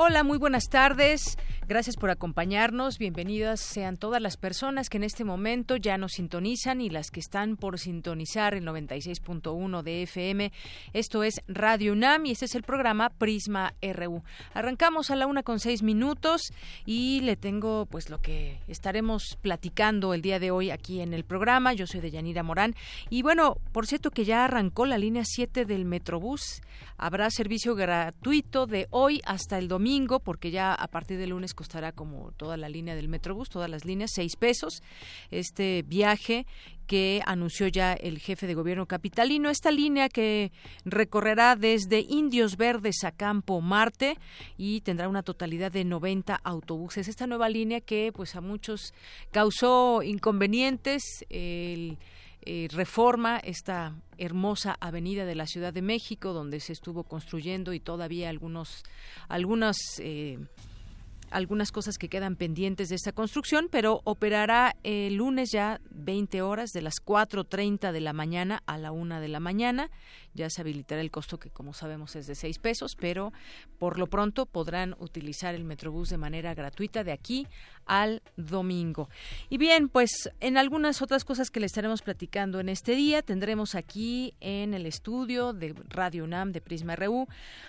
Hola, muy buenas tardes. Gracias por acompañarnos. Bienvenidas sean todas las personas que en este momento ya nos sintonizan y las que están por sintonizar el 96.1 de FM. Esto es Radio UNAM y este es el programa Prisma RU. Arrancamos a la una con seis minutos y le tengo pues lo que estaremos platicando el día de hoy aquí en el programa. Yo soy de Yanira Morán y bueno, por cierto que ya arrancó la línea 7 del Metrobús. Habrá servicio gratuito de hoy hasta el domingo porque ya a partir del lunes costará como toda la línea del Metrobús, todas las líneas, seis pesos. Este viaje que anunció ya el jefe de gobierno capitalino. Esta línea que recorrerá desde Indios Verdes a Campo Marte y tendrá una totalidad de 90 autobuses. Esta nueva línea que pues a muchos causó inconvenientes. Eh, reforma esta hermosa avenida de la Ciudad de México donde se estuvo construyendo y todavía algunos algunas eh, algunas cosas que quedan pendientes de esta construcción, pero operará el lunes ya 20 horas de las 4.30 de la mañana a la 1 de la mañana. Ya se habilitará el costo que como sabemos es de 6 pesos, pero por lo pronto podrán utilizar el Metrobús de manera gratuita de aquí al domingo. Y bien, pues en algunas otras cosas que le estaremos platicando en este día, tendremos aquí en el estudio de Radio UNAM de Prisma RU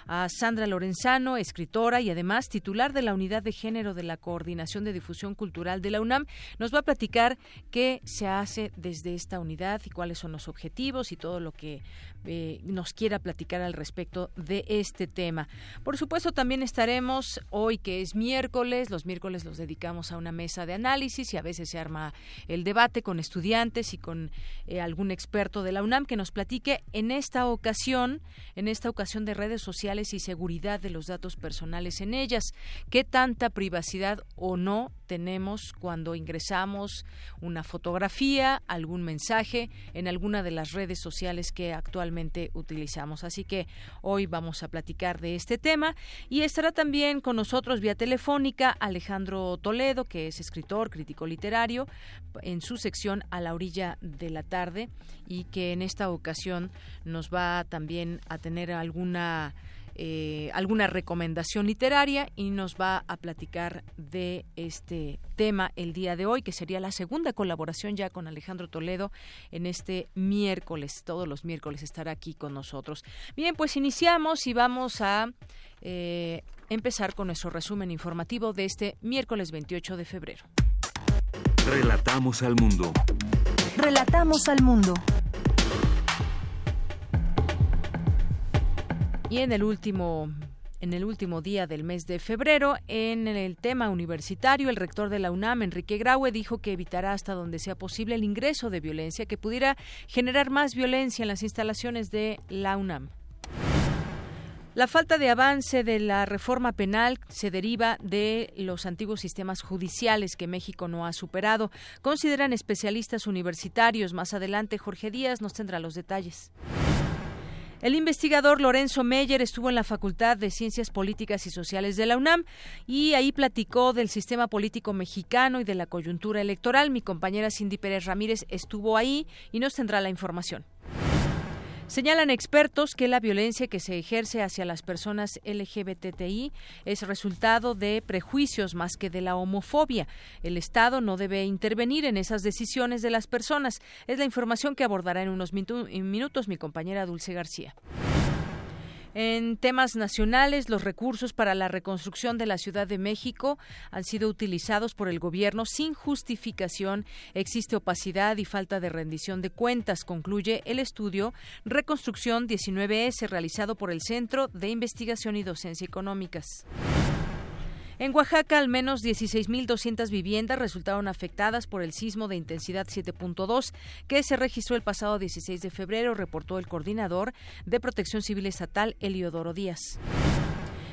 a Sandra Lorenzano, escritora y además titular de la Unidad de Género de la Coordinación de Difusión Cultural de la UNAM. Nos va a platicar qué se hace desde esta unidad y cuáles son los objetivos y todo lo que eh, nos quiera platicar al respecto de este tema. Por supuesto, también estaremos hoy que es miércoles, los miércoles los dedicamos a una mesa de análisis y a veces se arma el debate con estudiantes y con eh, algún experto de la UNAM que nos platique en esta ocasión, en esta ocasión de redes sociales y seguridad de los datos personales en ellas. ¿Qué tanta privacidad o no tenemos cuando ingresamos una fotografía, algún mensaje en alguna de las redes sociales que actualmente utilizamos. Así que hoy vamos a platicar de este tema y estará también con nosotros vía telefónica Alejandro Toledo, que es escritor, crítico literario, en su sección A la orilla de la tarde y que en esta ocasión nos va también a tener alguna eh, alguna recomendación literaria y nos va a platicar de este tema el día de hoy, que sería la segunda colaboración ya con Alejandro Toledo en este miércoles. Todos los miércoles estará aquí con nosotros. Bien, pues iniciamos y vamos a eh, empezar con nuestro resumen informativo de este miércoles 28 de febrero. Relatamos al mundo. Relatamos al mundo. Y en el último en el último día del mes de febrero, en el tema universitario, el rector de la UNAM, Enrique Graue, dijo que evitará hasta donde sea posible el ingreso de violencia que pudiera generar más violencia en las instalaciones de la UNAM. La falta de avance de la reforma penal se deriva de los antiguos sistemas judiciales que México no ha superado, consideran especialistas universitarios. Más adelante, Jorge Díaz nos tendrá los detalles. El investigador Lorenzo Meyer estuvo en la Facultad de Ciencias Políticas y Sociales de la UNAM y ahí platicó del sistema político mexicano y de la coyuntura electoral. Mi compañera Cindy Pérez Ramírez estuvo ahí y nos tendrá la información. Señalan expertos que la violencia que se ejerce hacia las personas LGBTI es resultado de prejuicios más que de la homofobia. El Estado no debe intervenir en esas decisiones de las personas. Es la información que abordará en unos minutos mi compañera Dulce García. En temas nacionales, los recursos para la reconstrucción de la Ciudad de México han sido utilizados por el gobierno sin justificación. Existe opacidad y falta de rendición de cuentas, concluye el estudio Reconstrucción 19S realizado por el Centro de Investigación y Docencia Económicas. En Oaxaca, al menos 16.200 viviendas resultaron afectadas por el sismo de intensidad 7.2 que se registró el pasado 16 de febrero, reportó el coordinador de Protección Civil Estatal, Eliodoro Díaz.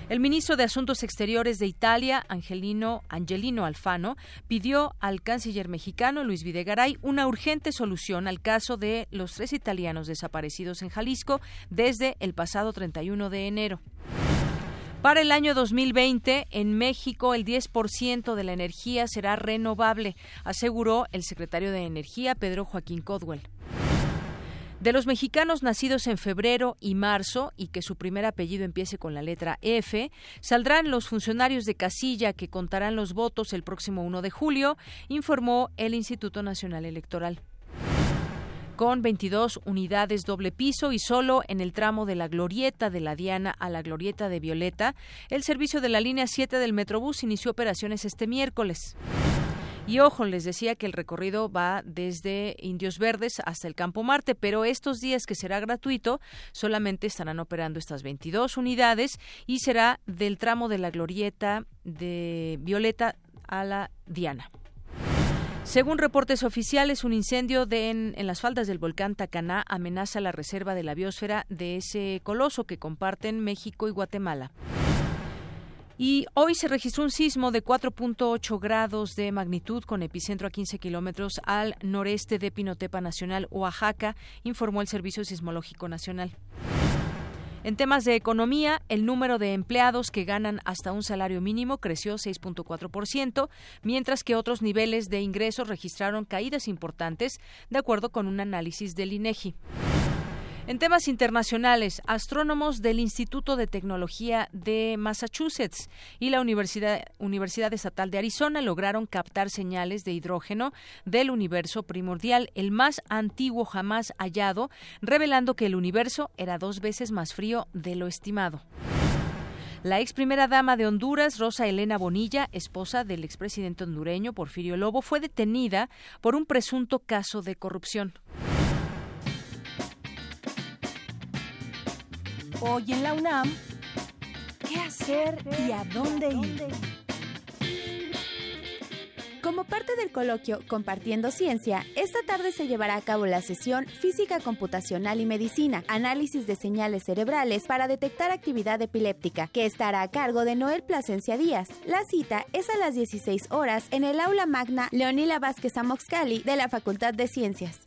El ministro de Asuntos Exteriores de Italia, Angelino, Angelino Alfano, pidió al canciller mexicano Luis Videgaray una urgente solución al caso de los tres italianos desaparecidos en Jalisco desde el pasado 31 de enero. Para el año 2020, en México, el 10% de la energía será renovable, aseguró el secretario de Energía, Pedro Joaquín Codwell. De los mexicanos nacidos en febrero y marzo y que su primer apellido empiece con la letra F, saldrán los funcionarios de casilla que contarán los votos el próximo 1 de julio, informó el Instituto Nacional Electoral con 22 unidades doble piso y solo en el tramo de la Glorieta de la Diana a la Glorieta de Violeta, el servicio de la línea 7 del Metrobús inició operaciones este miércoles. Y ojo, les decía que el recorrido va desde Indios Verdes hasta el Campo Marte, pero estos días que será gratuito, solamente estarán operando estas 22 unidades y será del tramo de la Glorieta de Violeta a la Diana. Según reportes oficiales, un incendio en, las faldas del volcán Tacaná amenaza la reserva de la biosfera de ese coloso que comparten México y Guatemala. Y hoy se registró un sismo de 4.8 grados de magnitud con epicentro a 15 kilómetros al noreste de Pinotepa Nacional, Oaxaca, informó el Servicio Sismológico Nacional. En temas de economía, el número de empleados que ganan hasta un salario mínimo creció 6.4%, mientras que otros niveles de ingresos registraron caídas importantes, de acuerdo con un análisis del INEGI. En temas internacionales, astrónomos del Instituto de Tecnología de Massachusetts y la Universidad, Universidad Estatal de Arizona lograron captar señales de hidrógeno del universo primordial, el más antiguo jamás hallado, revelando que el universo era dos veces más frío de lo estimado. La ex primera dama de Honduras, Rosa Elena Bonilla, esposa del expresidente hondureño Porfirio Lobo, fue detenida por un presunto caso de corrupción. Hoy en la UNAM, ¿qué hacer y a dónde ir? Como parte del coloquio Compartiendo Ciencia, esta tarde se llevará a cabo la sesión Física Computacional y Medicina, análisis de señales cerebrales para detectar actividad epiléptica, que estará a cargo de Noel Plasencia Díaz. La cita es a las 16 horas en el aula magna Leonila Vázquez Amoxcali de la Facultad de Ciencias.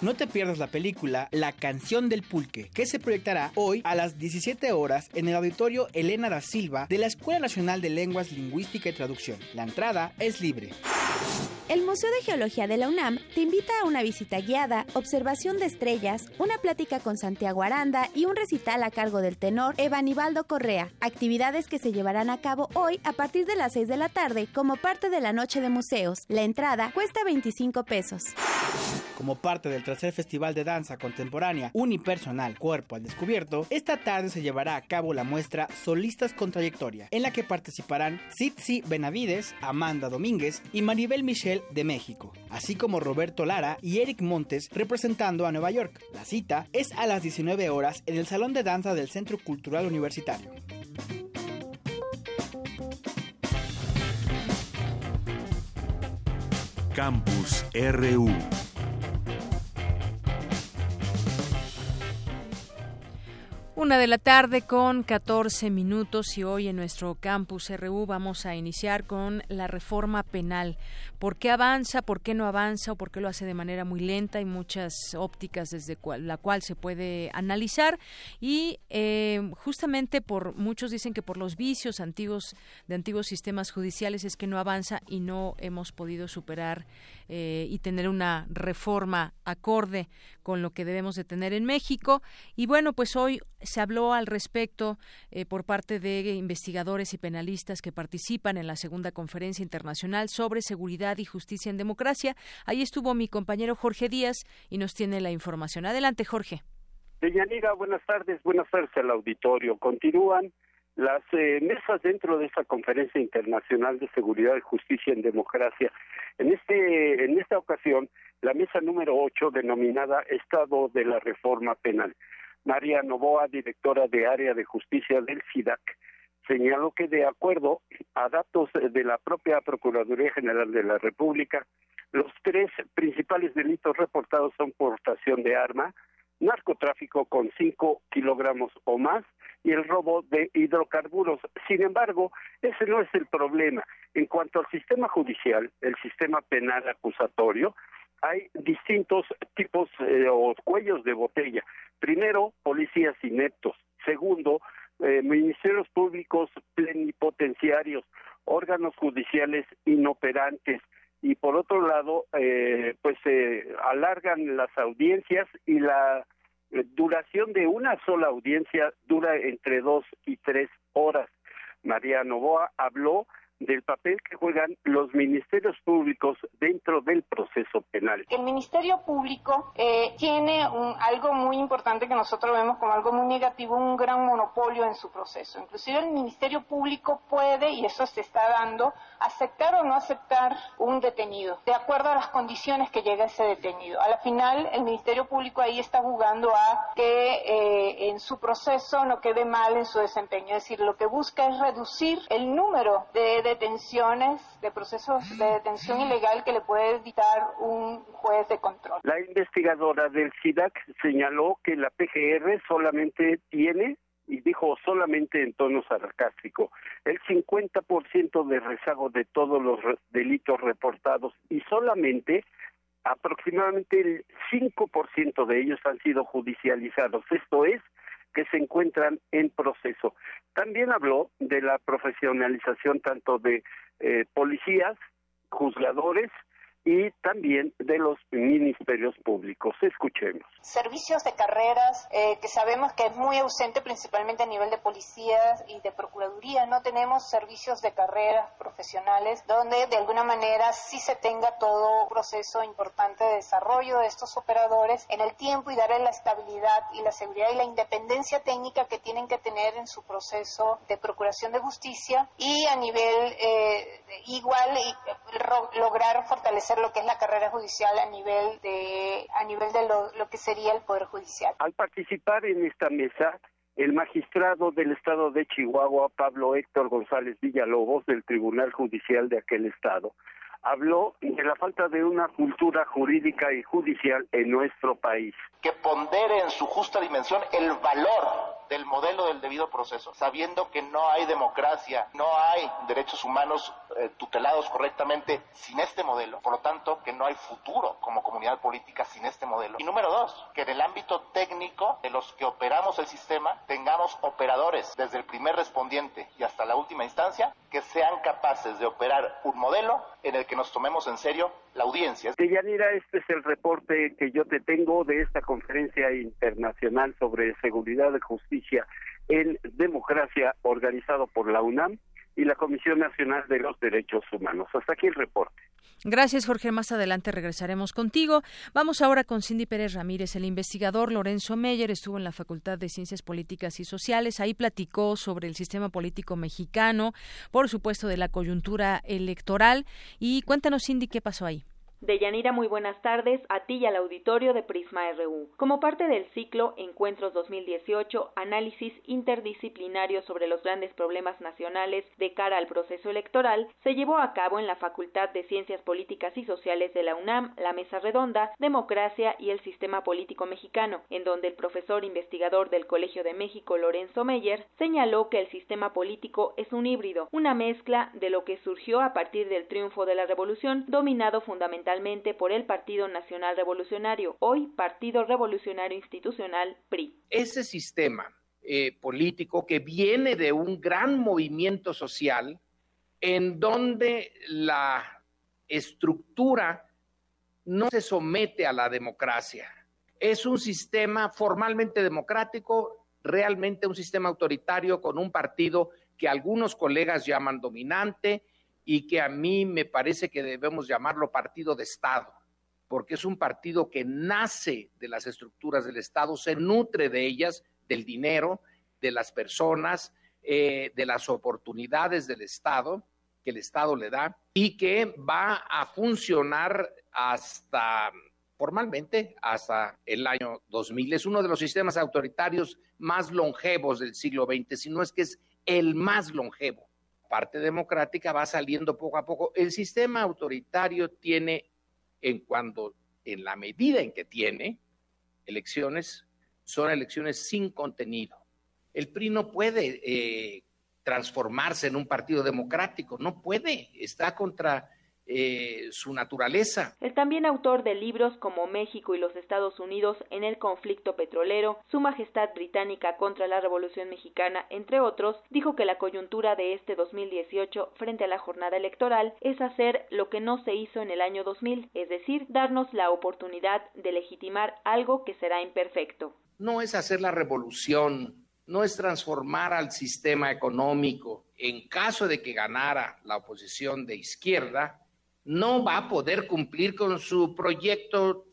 No te pierdas la película La canción del pulque, que se proyectará hoy a las 17 horas en el auditorio Elena da Silva de la Escuela Nacional de Lenguas, Lingüística y Traducción. La entrada es libre. El Museo de Geología de la UNAM te invita a una visita guiada, observación de estrellas, una plática con Santiago Aranda y un recital a cargo del tenor Evanibaldo Correa, actividades que se llevarán a cabo hoy a partir de las 6 de la tarde como parte de la Noche de Museos. La entrada cuesta 25 pesos. Como parte del tercer Festival de Danza Contemporánea Unipersonal Cuerpo al Descubierto, esta tarde se llevará a cabo la muestra Solistas con Trayectoria, en la que participarán Sitsi Benavides, Amanda Domínguez y Maribel Michel de México, así como Roberto Lara y Eric Montes representando a Nueva York. La cita es a las 19 horas en el Salón de Danza del Centro Cultural Universitario. Campus RU Una de la tarde con 14 minutos y hoy en nuestro campus RU vamos a iniciar con la reforma penal. ¿Por qué avanza? ¿Por qué no avanza? ¿O por qué lo hace de manera muy lenta? Hay muchas ópticas desde la cual se puede analizar y eh, justamente por muchos dicen que por los vicios antiguos de antiguos sistemas judiciales es que no avanza y no hemos podido superar eh, y tener una reforma acorde con lo que debemos de tener en México. Y bueno, pues hoy se habló al respecto eh, por parte de investigadores y penalistas que participan en la segunda conferencia internacional sobre seguridad y justicia en democracia. Ahí estuvo mi compañero Jorge Díaz y nos tiene la información. Adelante, Jorge. Buenas tardes, buenas tardes al auditorio. Continúan las eh, mesas dentro de esta conferencia internacional de seguridad y justicia en democracia. En este en esta ocasión, la mesa número 8 denominada Estado de la Reforma Penal. María Novoa, directora de Área de Justicia del SIDAC, señaló que de acuerdo a datos de la propia Procuraduría General de la República, los tres principales delitos reportados son portación de arma, narcotráfico con cinco kilogramos o más y el robo de hidrocarburos. Sin embargo, ese no es el problema. En cuanto al sistema judicial, el sistema penal acusatorio, hay distintos tipos eh, o cuellos de botella. Primero, policías ineptos. Segundo, eh, ministerios públicos plenipotenciarios, órganos judiciales inoperantes y por otro lado, eh, pues se alargan las audiencias y la duración de una sola audiencia dura entre dos y tres horas. María Novoa habló del papel que juegan los ministerios públicos dentro del proceso penal. El Ministerio Público eh, tiene algo muy importante que nosotros vemos como algo muy negativo, un gran monopolio en su proceso. Inclusive el Ministerio Público puede, y eso se está dando, aceptar o no aceptar un detenido, de acuerdo a las condiciones que llega ese detenido. A la final, el Ministerio Público ahí está jugando a que eh, en su proceso no quede mal en su desempeño. Es decir, lo que busca es reducir el número de detenciones, de procesos de detención ilegal que le puede dictar un juez de control. La investigadora del SIDAC señaló que la PGR solamente tiene y dijo solamente en tono sarcástico, el 50% de rezago de todos los delitos reportados y solamente aproximadamente el 5% de ellos han sido judicializados. Esto es, que se encuentran en proceso. También habló de la profesionalización tanto de eh, policías, juzgadores, y también de los ministerios públicos. Escuchemos. Servicios de carreras eh, que sabemos que es muy ausente principalmente a nivel de policías y de procuraduría. No tenemos servicios de carreras profesionales donde de alguna manera sí se tenga todo un proceso importante de desarrollo de estos operadores en el tiempo y darle la estabilidad y la seguridad y la independencia técnica que tienen que tener en su proceso de procuración de justicia y a nivel eh, igual y lograr fortalecer lo que es la carrera judicial a nivel de, a nivel de lo, que sería el Poder Judicial. Al participar en esta mesa, el magistrado del estado de Chihuahua, Pablo Héctor González Villalobos, del Tribunal Judicial de aquel estado, habló de la falta de una cultura jurídica y judicial en nuestro país. Que pondere en su justa dimensión el valor del modelo del debido proceso, sabiendo que no hay democracia, no hay derechos humanos eh, tutelados correctamente sin este modelo, por lo tanto que no hay futuro como comunidad política sin este modelo. Y número dos, que en el ámbito técnico de los que operamos el sistema tengamos operadores desde el primer respondiente y hasta la última instancia que sean capaces de operar un modelo en el que nos tomemos en serio la audiencia. Este es el reporte que yo te tengo de esta conferencia internacional sobre seguridad y justicia en democracia organizado por la UNAM y la Comisión Nacional de los Derechos Humanos. Hasta aquí el reporte. Gracias, Jorge. Más adelante regresaremos contigo. Vamos ahora con Cindy Pérez Ramírez. El investigador Lorenzo Meyer estuvo en la Facultad de Ciencias Políticas y Sociales. Ahí platicó sobre el sistema político mexicano, por supuesto, de la coyuntura electoral. Y cuéntanos, Cindy, qué pasó ahí. Deyanira, muy buenas tardes a ti y al auditorio de Prisma RU. Como parte del ciclo Encuentros 2018, análisis interdisciplinario sobre los grandes problemas nacionales de cara al proceso electoral, se llevó a cabo en la Facultad de Ciencias Políticas y Sociales de la UNAM la Mesa Redonda, Democracia y el Sistema Político Mexicano, en donde el profesor investigador del Colegio de México, Lorenzo Meyer, señaló que el sistema político es un híbrido, una mezcla de lo que surgió a partir del triunfo de la revolución, dominado fundamentalmente por el Partido Nacional Revolucionario, hoy Partido Revolucionario Institucional PRI. Ese sistema eh, político que viene de un gran movimiento social en donde la estructura no se somete a la democracia. Es un sistema formalmente democrático, realmente un sistema autoritario con un partido que algunos colegas llaman dominante y que a mí me parece que debemos llamarlo partido de Estado, porque es un partido que nace de las estructuras del Estado, se nutre de ellas, del dinero, de las personas, eh, de las oportunidades del Estado que el Estado le da y que va a funcionar hasta formalmente hasta el año 2000. Es uno de los sistemas autoritarios más longevos del siglo XX, si no es que es el más longevo. Parte democrática va saliendo poco a poco. El sistema autoritario tiene, en cuando, en la medida en que tiene elecciones, son elecciones sin contenido. El PRI no puede eh, transformarse en un partido democrático, no puede, está contra eh, su naturaleza. El también autor de libros como México y los Estados Unidos en el conflicto petrolero, Su Majestad Británica contra la Revolución Mexicana, entre otros, dijo que la coyuntura de este 2018 frente a la jornada electoral es hacer lo que no se hizo en el año 2000, es decir, darnos la oportunidad de legitimar algo que será imperfecto. No es hacer la revolución, no es transformar al sistema económico. En caso de que ganara la oposición de izquierda, no va a poder cumplir con su proyecto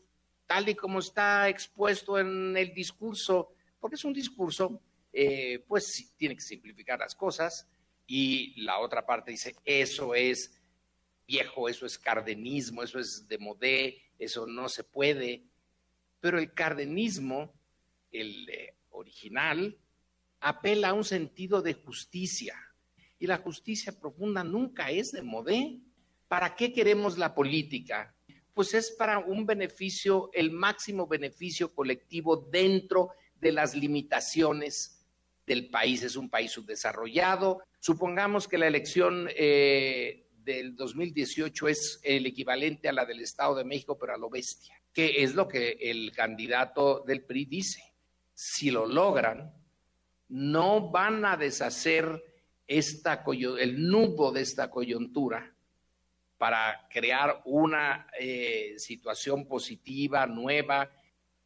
tal y como está expuesto en el discurso, porque es un discurso, eh, pues tiene que simplificar las cosas y la otra parte dice, eso es viejo, eso es cardenismo, eso es de modé, eso no se puede. Pero el cardenismo, el eh, original, apela a un sentido de justicia y la justicia profunda nunca es de modé. ¿Para qué queremos la política? Pues es para un beneficio, el máximo beneficio colectivo dentro de las limitaciones del país. Es un país subdesarrollado. Supongamos que la elección eh, del 2018 es el equivalente a la del Estado de México, pero a lo bestia, que es lo que el candidato del PRI dice. Si lo logran, no van a deshacer esta, el nudo de esta coyuntura para crear una eh, situación positiva, nueva,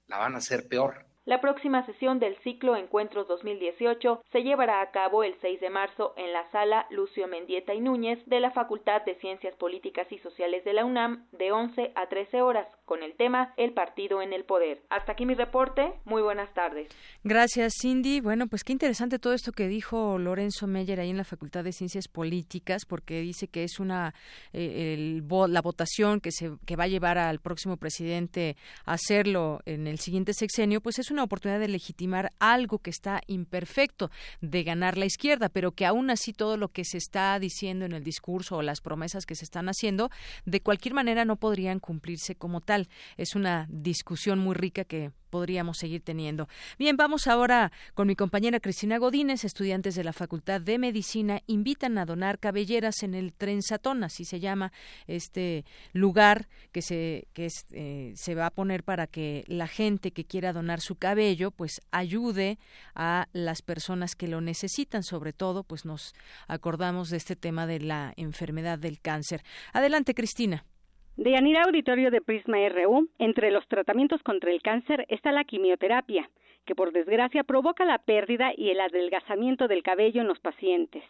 la van a hacer peor. La próxima sesión del ciclo Encuentros 2018 se llevará a cabo el 6 de marzo en la sala Lucio Mendieta y Núñez de la Facultad de Ciencias Políticas y Sociales de la UNAM de 11 a 13 horas con el tema El partido en el poder. Hasta aquí mi reporte. Muy buenas tardes. Gracias, Cindy. Bueno, pues qué interesante todo esto que dijo Lorenzo Meyer ahí en la Facultad de Ciencias Políticas porque dice que es una eh, la votación que se que va a llevar al próximo presidente a hacerlo en el siguiente sexenio, pues es una oportunidad de legitimar algo que está imperfecto, de ganar la izquierda, pero que aún así todo lo que se está diciendo en el discurso o las promesas que se están haciendo, de cualquier manera no podrían cumplirse como tal. Es una discusión muy rica que podríamos seguir teniendo. Bien, vamos ahora con mi compañera Cristina Godínez. Estudiantes de la Facultad de Medicina invitan a donar cabelleras en el Trenzatón, así se llama este lugar que se que eh, se va a poner para que la gente que quiera donar su cabello, pues ayude a las personas que lo necesitan. Sobre todo, pues nos acordamos de este tema de la enfermedad del cáncer. Adelante, Cristina. De Yanira Auditorio de Prisma RU, entre los tratamientos contra el cáncer está la quimioterapia, que por desgracia provoca la pérdida y el adelgazamiento del cabello en los pacientes.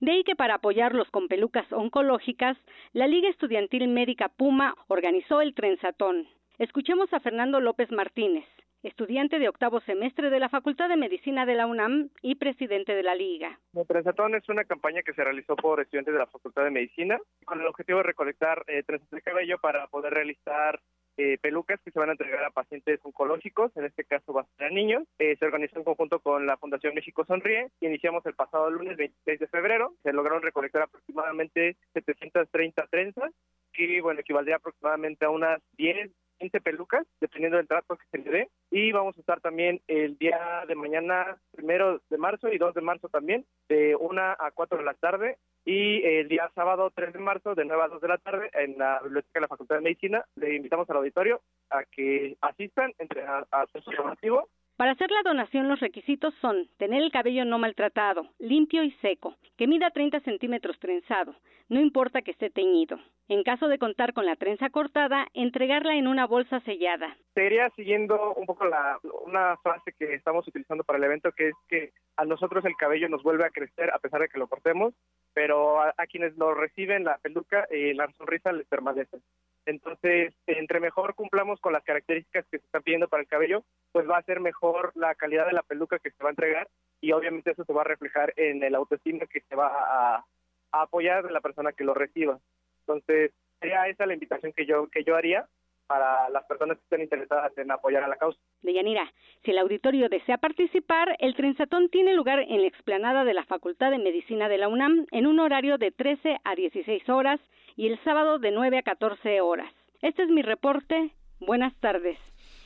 De ahí que para apoyarlos con pelucas oncológicas, la Liga Estudiantil Médica Puma organizó el trenzatón. Escuchemos a Fernando López Martínez, estudiante de octavo semestre de la Facultad de Medicina de la UNAM y presidente de la Liga. El Trenzatón es una campaña que se realizó por estudiantes de la Facultad de Medicina con el objetivo de recolectar eh, trenzas de cabello para poder realizar eh, pelucas que se van a entregar a pacientes oncológicos, en este caso va a ser a niños. Eh, se organizó en conjunto con la Fundación México Sonríe. Iniciamos el pasado lunes 26 de febrero. Se lograron recolectar aproximadamente 730 trenzas, que bueno, equivaldría aproximadamente a unas 10 15 pelucas, dependiendo del trato que se le dé. Y vamos a estar también el día de mañana, primero de marzo y 2 de marzo también, de 1 a 4 de la tarde. Y el día sábado 3 de marzo, de 9 a 2 de la tarde, en la biblioteca de la Facultad de Medicina, le invitamos al auditorio a que asistan entre a, a su llamativo para hacer la donación los requisitos son tener el cabello no maltratado, limpio y seco, que mida 30 centímetros trenzado, no importa que esté teñido. En caso de contar con la trenza cortada, entregarla en una bolsa sellada. Sería siguiendo un poco la, una frase que estamos utilizando para el evento, que es que a nosotros el cabello nos vuelve a crecer a pesar de que lo cortemos, pero a, quienes lo reciben la peluca, y la sonrisa les permanece. Entonces, entre mejor cumplamos con las características que se están pidiendo para el cabello, pues va a ser mejor la calidad de la peluca que se va a entregar y obviamente eso se va a reflejar en el autoestima que se va a, apoyar de la persona que lo reciba. Entonces, sería esa la invitación que yo que yo haría para las personas que estén interesadas en apoyar a la causa. Deyanira, si el auditorio desea participar, el Trenzatón tiene lugar en la explanada de la Facultad de Medicina de la UNAM en un horario de 13 a 16 horas y el sábado de 9 a 14 horas. Este es mi reporte. Buenas tardes.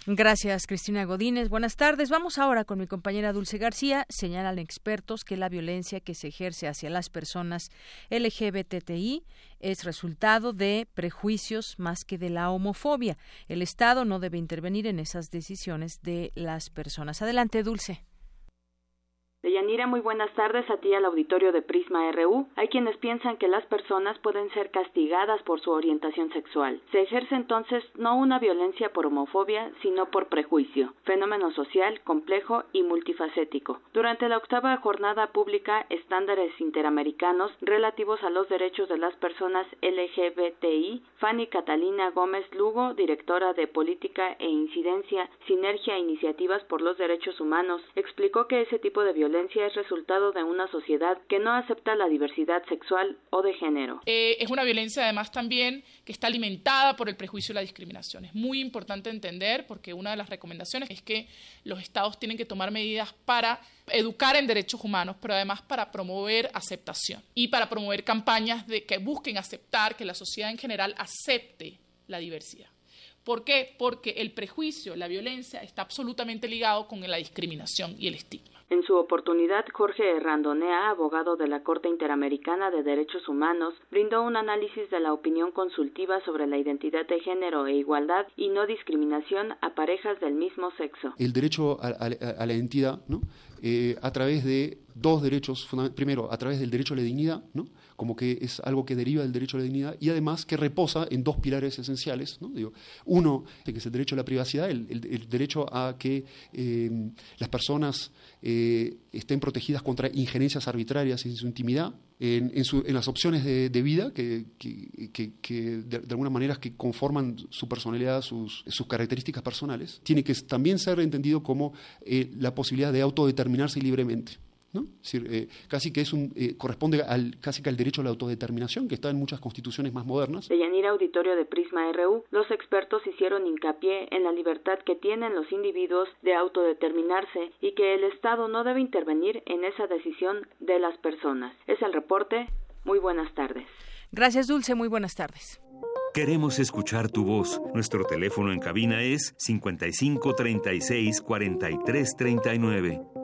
Gracias, Cristina Godínez. Buenas tardes. Vamos ahora con mi compañera Dulce García. Señalan expertos que la violencia que se ejerce hacia las personas LGBTI es resultado de prejuicios más que de la homofobia. El Estado no debe intervenir en esas decisiones de las personas. Adelante, Dulce. Deyanira, muy buenas tardes a ti al auditorio de Prisma RU. Hay quienes piensan que las personas pueden ser castigadas por su orientación sexual. Se ejerce entonces no una violencia por homofobia, sino por prejuicio, fenómeno social complejo y multifacético. Durante la octava jornada pública Estándares Interamericanos relativos a los derechos de las personas LGBTI, Fanny Catalina Gómez Lugo, directora de Política e Incidencia, Sinergia e Iniciativas por los Derechos Humanos, explicó que ese tipo de violencia es resultado de una sociedad que no acepta la diversidad sexual o de género. Eh, es una violencia además también que está alimentada por el prejuicio y la discriminación. Es muy importante entender porque una de las recomendaciones es que los estados tienen que tomar medidas para educar en derechos humanos, pero además para promover aceptación y para promover campañas de que busquen aceptar que la sociedad en general acepte la diversidad. ¿Por qué? Porque el prejuicio, la violencia está absolutamente ligado con la discriminación y el estigma. En su oportunidad, Jorge Randonea, abogado de la Corte Interamericana de Derechos Humanos, brindó un análisis de la opinión consultiva sobre la identidad de género e igualdad y no discriminación a parejas del mismo sexo. El derecho a, la identidad, ¿no? Eh, a través de dos derechos, primero, a través del derecho a la dignidad, ¿no? como que es algo que deriva del derecho a la dignidad y además que reposa en dos pilares esenciales. ¿no? Digo, uno, que es el derecho a la privacidad, el, derecho a que eh, las personas eh, estén protegidas contra injerencias arbitrarias en su intimidad, en, las opciones de, vida que, de, alguna manera que conforman su personalidad, sus, características personales. Tiene que también ser entendido como eh, la posibilidad de autodeterminarse libremente. ¿No? Eh, casi que es un, eh, corresponde al, casi que al derecho a la autodeterminación que está en muchas constituciones más modernas. De Yanira Auditorio de Prisma RU, los expertos hicieron hincapié en la libertad que tienen los individuos de autodeterminarse y que el Estado no debe intervenir en esa decisión de las personas. Es el reporte. Muy buenas tardes. Gracias, Dulce. Muy buenas tardes. Queremos escuchar tu voz. Nuestro teléfono en cabina es 55 36 43 39.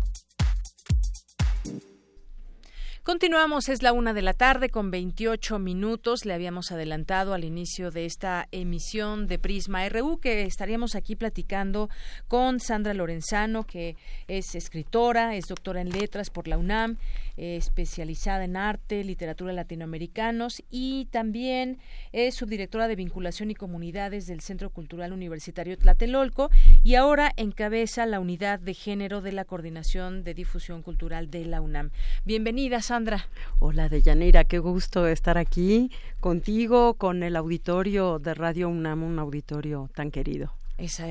Continuamos, es la una de la tarde con 28 minutos. Le habíamos adelantado al inicio de esta emisión de Prisma RU que estaríamos aquí platicando con Sandra Lorenzano, que es escritora, es doctora en letras por la UNAM, especializada en arte, literatura latinoamericanos y también es subdirectora de vinculación y comunidades del Centro Cultural Universitario Tlatelolco y ahora encabeza la unidad de género de la Coordinación de Difusión Cultural de la UNAM. Bienvenida, Sandra. Hola, Deyanira, qué gusto estar aquí contigo, con el auditorio de Radio UNAM, un auditorio tan querido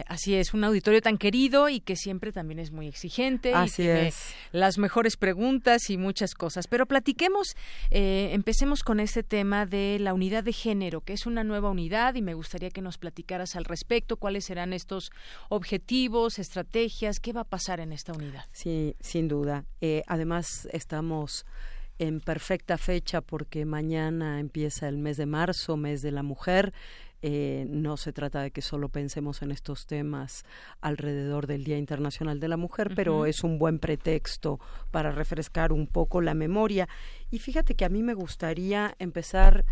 así es, un auditorio tan querido y que siempre también es muy exigente. Así es. Las mejores preguntas y muchas cosas. Pero platiquemos, eh, empecemos con este tema de la unidad de género, que es una nueva unidad y me gustaría que nos platicaras al respecto cuáles serán estos objetivos, estrategias, qué va a pasar en esta unidad. Sí, sin duda. Eh, además, estamos en perfecta fecha porque mañana empieza el mes de marzo, mes de la mujer. Eh, no se trata de que solo pensemos en estos temas alrededor del Día Internacional de la Mujer, pero es un buen pretexto para refrescar un poco la memoria. Y fíjate que a mí me gustaría empezar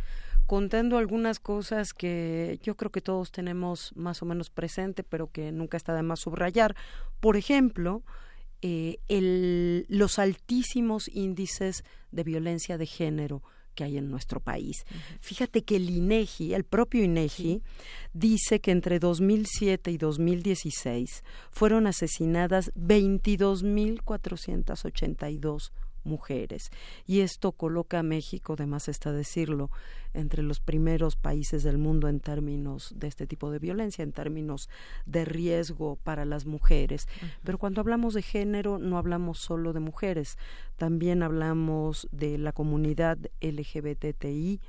contando algunas cosas que yo creo que todos tenemos más o menos presente, pero que nunca está de más subrayar. Por ejemplo, eh, el, los altísimos índices de violencia de género que hay en nuestro país. Fíjate que el INEGI, el propio INEGI, dice que entre 2007 y 2016 fueron asesinadas 22.482 mujeres. Y esto coloca a México, además está decirlo, entre los primeros países del mundo en términos de este tipo de violencia, en términos de riesgo para las mujeres. Pero cuando hablamos de género no hablamos solo de mujeres, también hablamos de la comunidad LGBTI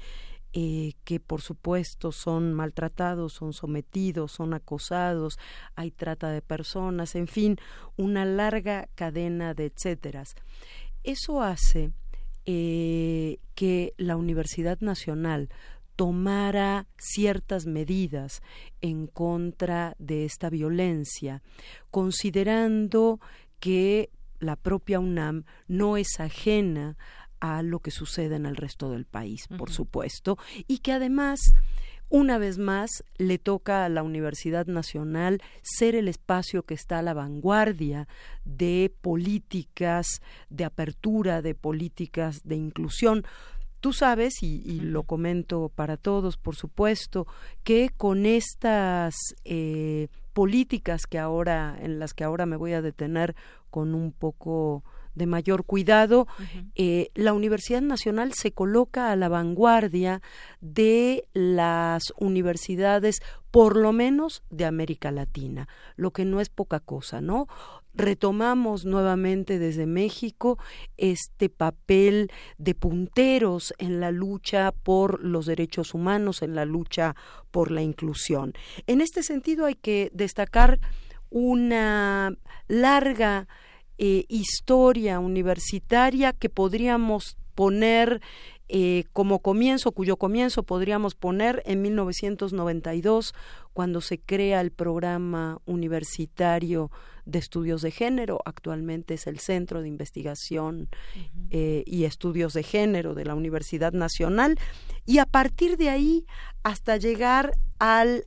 eh, que por supuesto son maltratados, son sometidos, son acosados, hay trata de personas, en fin, una larga cadena de etcéteras. Eso hace eh, que la Universidad Nacional tomara ciertas medidas en contra de esta violencia, considerando que la propia UNAM no es ajena a lo que sucede en el resto del país, por supuesto, y que además una vez más le toca a la Universidad Nacional ser el espacio que está a la vanguardia de políticas de apertura, de políticas de inclusión. Tú sabes, y, lo comento para todos, por supuesto, que con estas eh, políticas que ahora, en las que ahora me voy a detener con un poco de mayor cuidado, eh, la Universidad Nacional se coloca a la vanguardia de las universidades, por lo menos de América Latina, lo que no es poca cosa, ¿no? retomamos nuevamente desde México este papel de punteros en la lucha por los derechos humanos, en la lucha por la inclusión. En este sentido hay que destacar una larga eh, historia universitaria que podríamos poner eh, como comienzo, cuyo comienzo podríamos poner en 1992, cuando se crea el programa universitario de estudios de género. Actualmente es el Centro de Investigación eh, y Estudios de Género de la Universidad Nacional. Y a partir de ahí, hasta llegar al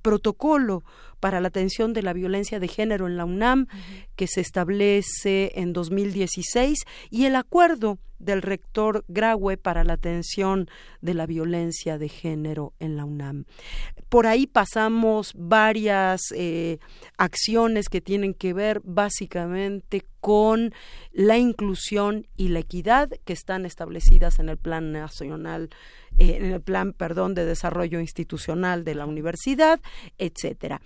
protocolo para la atención de la violencia de género en la UNAM, que se establece en 2016, y el acuerdo del rector Graue para la atención de la violencia de género en la UNAM. Por ahí pasamos varias eh, acciones que tienen que ver básicamente con la inclusión y la equidad que están establecidas en el Plan Nacional eh, en el plan, perdón, de desarrollo institucional de la universidad, etcétera.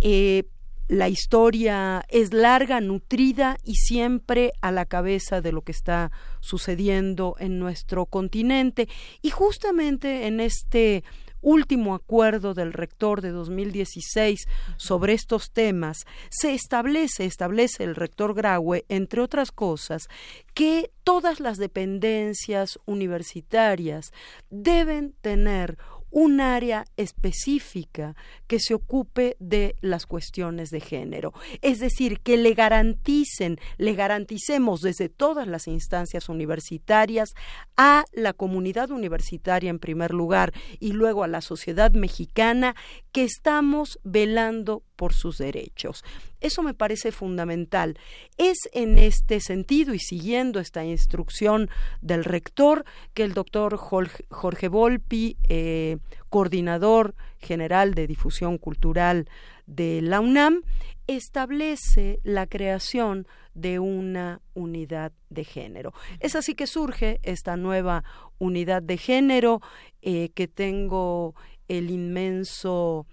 Eh, la historia es larga, nutrida y siempre a la cabeza de lo que está sucediendo en nuestro continente. Y justamente en este último acuerdo del rector de 2016 sobre estos temas, se establece, establece el rector Graue, entre otras cosas, que todas las dependencias universitarias deben tener un área específica que se ocupe de las cuestiones de género. Es decir, que le garanticen, le garanticemos desde todas las instancias universitarias a la comunidad universitaria en primer lugar y luego a la sociedad mexicana que estamos velando por sus derechos. Eso me parece fundamental. Es en este sentido y siguiendo esta instrucción del rector que el doctor Jorge Volpi, eh, coordinador general de difusión cultural de la UNAM, establece la creación de una unidad de género. Es así que surge esta nueva unidad de género eh, que tengo el inmenso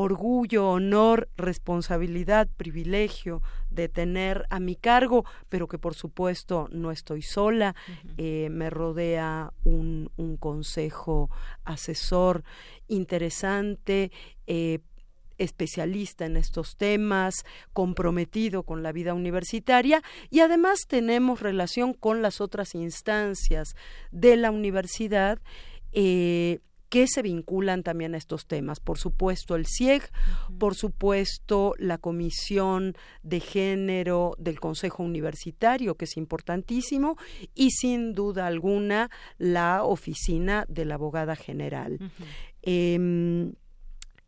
orgullo, honor, responsabilidad, privilegio de tener a mi cargo, pero que por supuesto no estoy sola, eh, me rodea un, un, consejo asesor interesante, eh, especialista en estos temas, comprometido con la vida universitaria y además tenemos relación con las otras instancias de la universidad. Eh, que se vinculan también a estos temas. Por supuesto, el CIEG, por supuesto, la Comisión de Género del Consejo Universitario, que es importantísimo, y sin duda alguna la Oficina de la Abogada General. Em,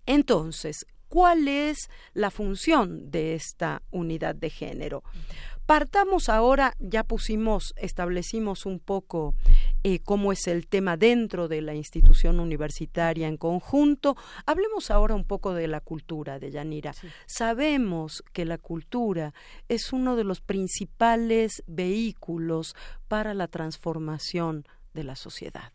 entonces, ¿cuál es la función de esta unidad de género? Partamos ahora, ya pusimos, establecimos un poco eh, cómo es el tema dentro de la institución universitaria en conjunto. Hablemos ahora un poco de la cultura de Yanira. Sabemos que la cultura es uno de los principales vehículos para la transformación de la sociedad.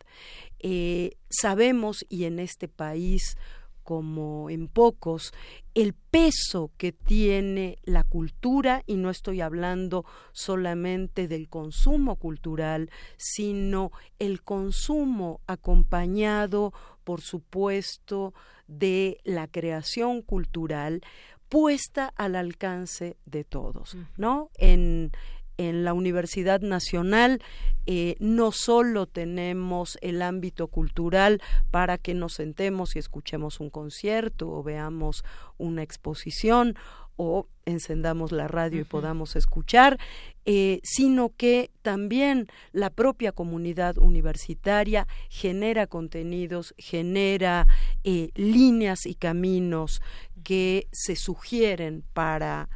Eh, sabemos, y en este país como en pocos, el peso que tiene la cultura, y no estoy hablando solamente del consumo cultural, sino el consumo acompañado, por supuesto, de la creación cultural puesta al alcance de todos, ¿no? En, en la Universidad Nacional eh, no solo tenemos el ámbito cultural para que nos sentemos y escuchemos un concierto o veamos una exposición o encendamos la radio y podamos escuchar, eh, sino que también la propia comunidad universitaria genera contenidos, genera eh, líneas y caminos que se sugieren para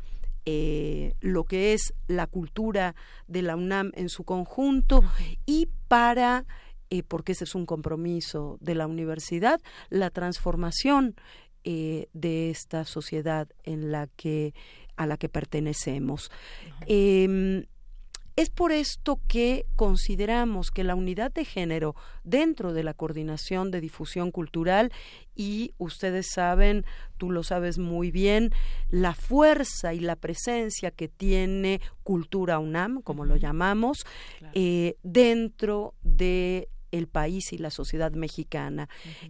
eh, lo que es la cultura de la UNAM en su conjunto y para eh, porque ese es un compromiso de la universidad, la transformación eh, de esta sociedad en la que a la que pertenecemos. Es por esto que consideramos que la unidad de género dentro de la coordinación de difusión cultural y ustedes saben, tú lo sabes muy bien, la fuerza y la presencia que tiene Cultura UNAM, como lo llamamos, eh, dentro de el país y la sociedad mexicana.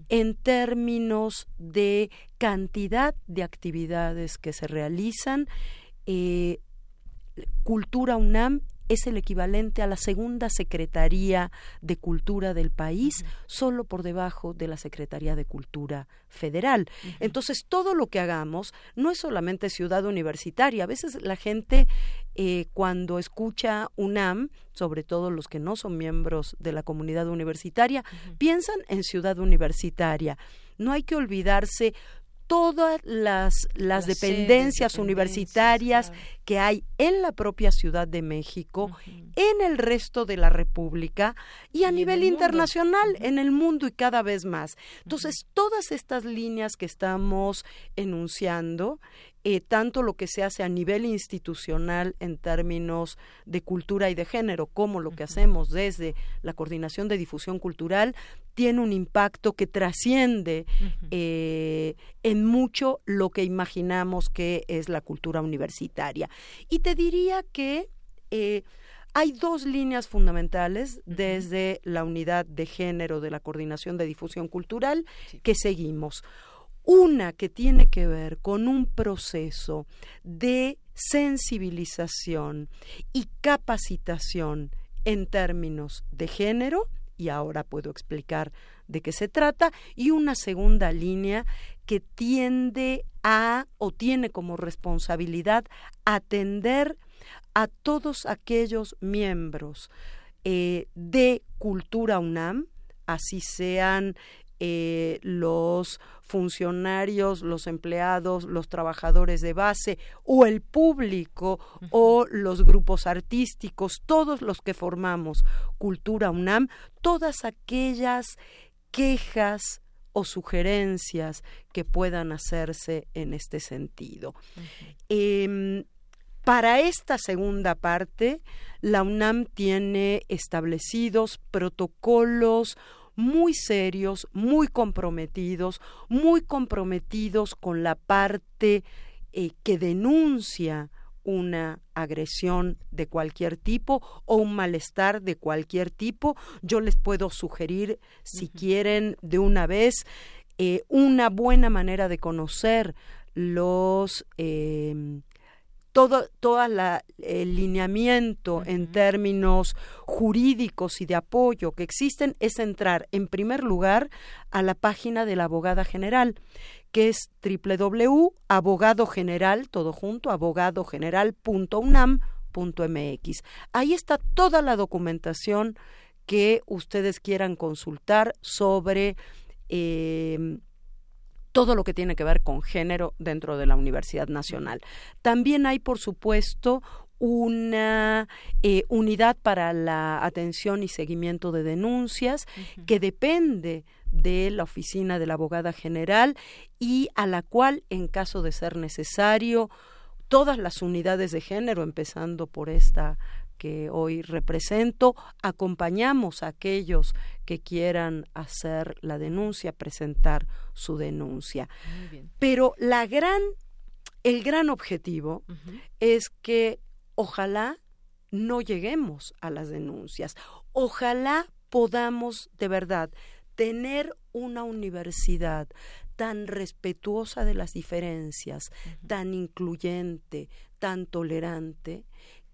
En términos de cantidad de actividades que se realizan. Eh, Cultura UNAM es el equivalente a la segunda Secretaría de Cultura del país, solo por debajo de la Secretaría de Cultura Federal. Entonces, todo lo que hagamos no es solamente ciudad universitaria. A veces la gente, eh, cuando escucha UNAM, sobre todo los que no son miembros de la comunidad universitaria, piensan en ciudad universitaria. No hay que olvidarse todas las, las dependencias, universitarias que hay en la propia Ciudad de México, en el resto de la República y a nivel internacional, en el mundo y cada vez más. Entonces, todas estas líneas que estamos enunciando eh, tanto lo que se hace a nivel institucional en términos de cultura y de género, como lo que hacemos desde la coordinación de difusión cultural, tiene un impacto que trasciende eh, en mucho lo que imaginamos que es la cultura universitaria. Y te diría que eh, hay dos líneas fundamentales desde la unidad de género de la coordinación de difusión cultural que seguimos. Una que tiene que ver con un proceso de sensibilización y capacitación en términos de género, y ahora puedo explicar de qué se trata, y una segunda línea que tiende a o tiene como responsabilidad atender a todos aquellos miembros eh, de Cultura UNAM, así sean eh, los funcionarios, los empleados, los trabajadores de base o el público o los grupos artísticos, todos los que formamos Cultura UNAM, todas aquellas quejas o sugerencias que puedan hacerse en este sentido. Em, para esta segunda parte, la UNAM tiene establecidos protocolos muy serios, muy comprometidos, muy comprometidos con la parte eh, que denuncia una agresión de cualquier tipo o un malestar de cualquier tipo. Yo les puedo sugerir, si quieren, de una vez, eh, una buena manera de conocer los eh, todo, todo el lineamiento en términos jurídicos y de apoyo que existen es entrar en primer lugar a la página de la abogada general que es www.abogadogeneral, todo junto, abogadogeneral.unam.mx. Ahí está toda la documentación que ustedes quieran consultar sobre eh, todo lo que tiene que ver con género dentro de la Universidad Nacional. También hay, por supuesto, una eh, unidad para la atención y seguimiento de denuncias que depende de la oficina de la abogada general y a la cual, en caso de ser necesario, todas las unidades de género, empezando por esta que hoy represento, acompañamos a aquellos que quieran hacer la denuncia, presentar su denuncia. Pero la gran, el gran objetivo es que ojalá no lleguemos a las denuncias. Ojalá podamos de verdad tener una universidad tan respetuosa de las diferencias, tan incluyente, tan tolerante,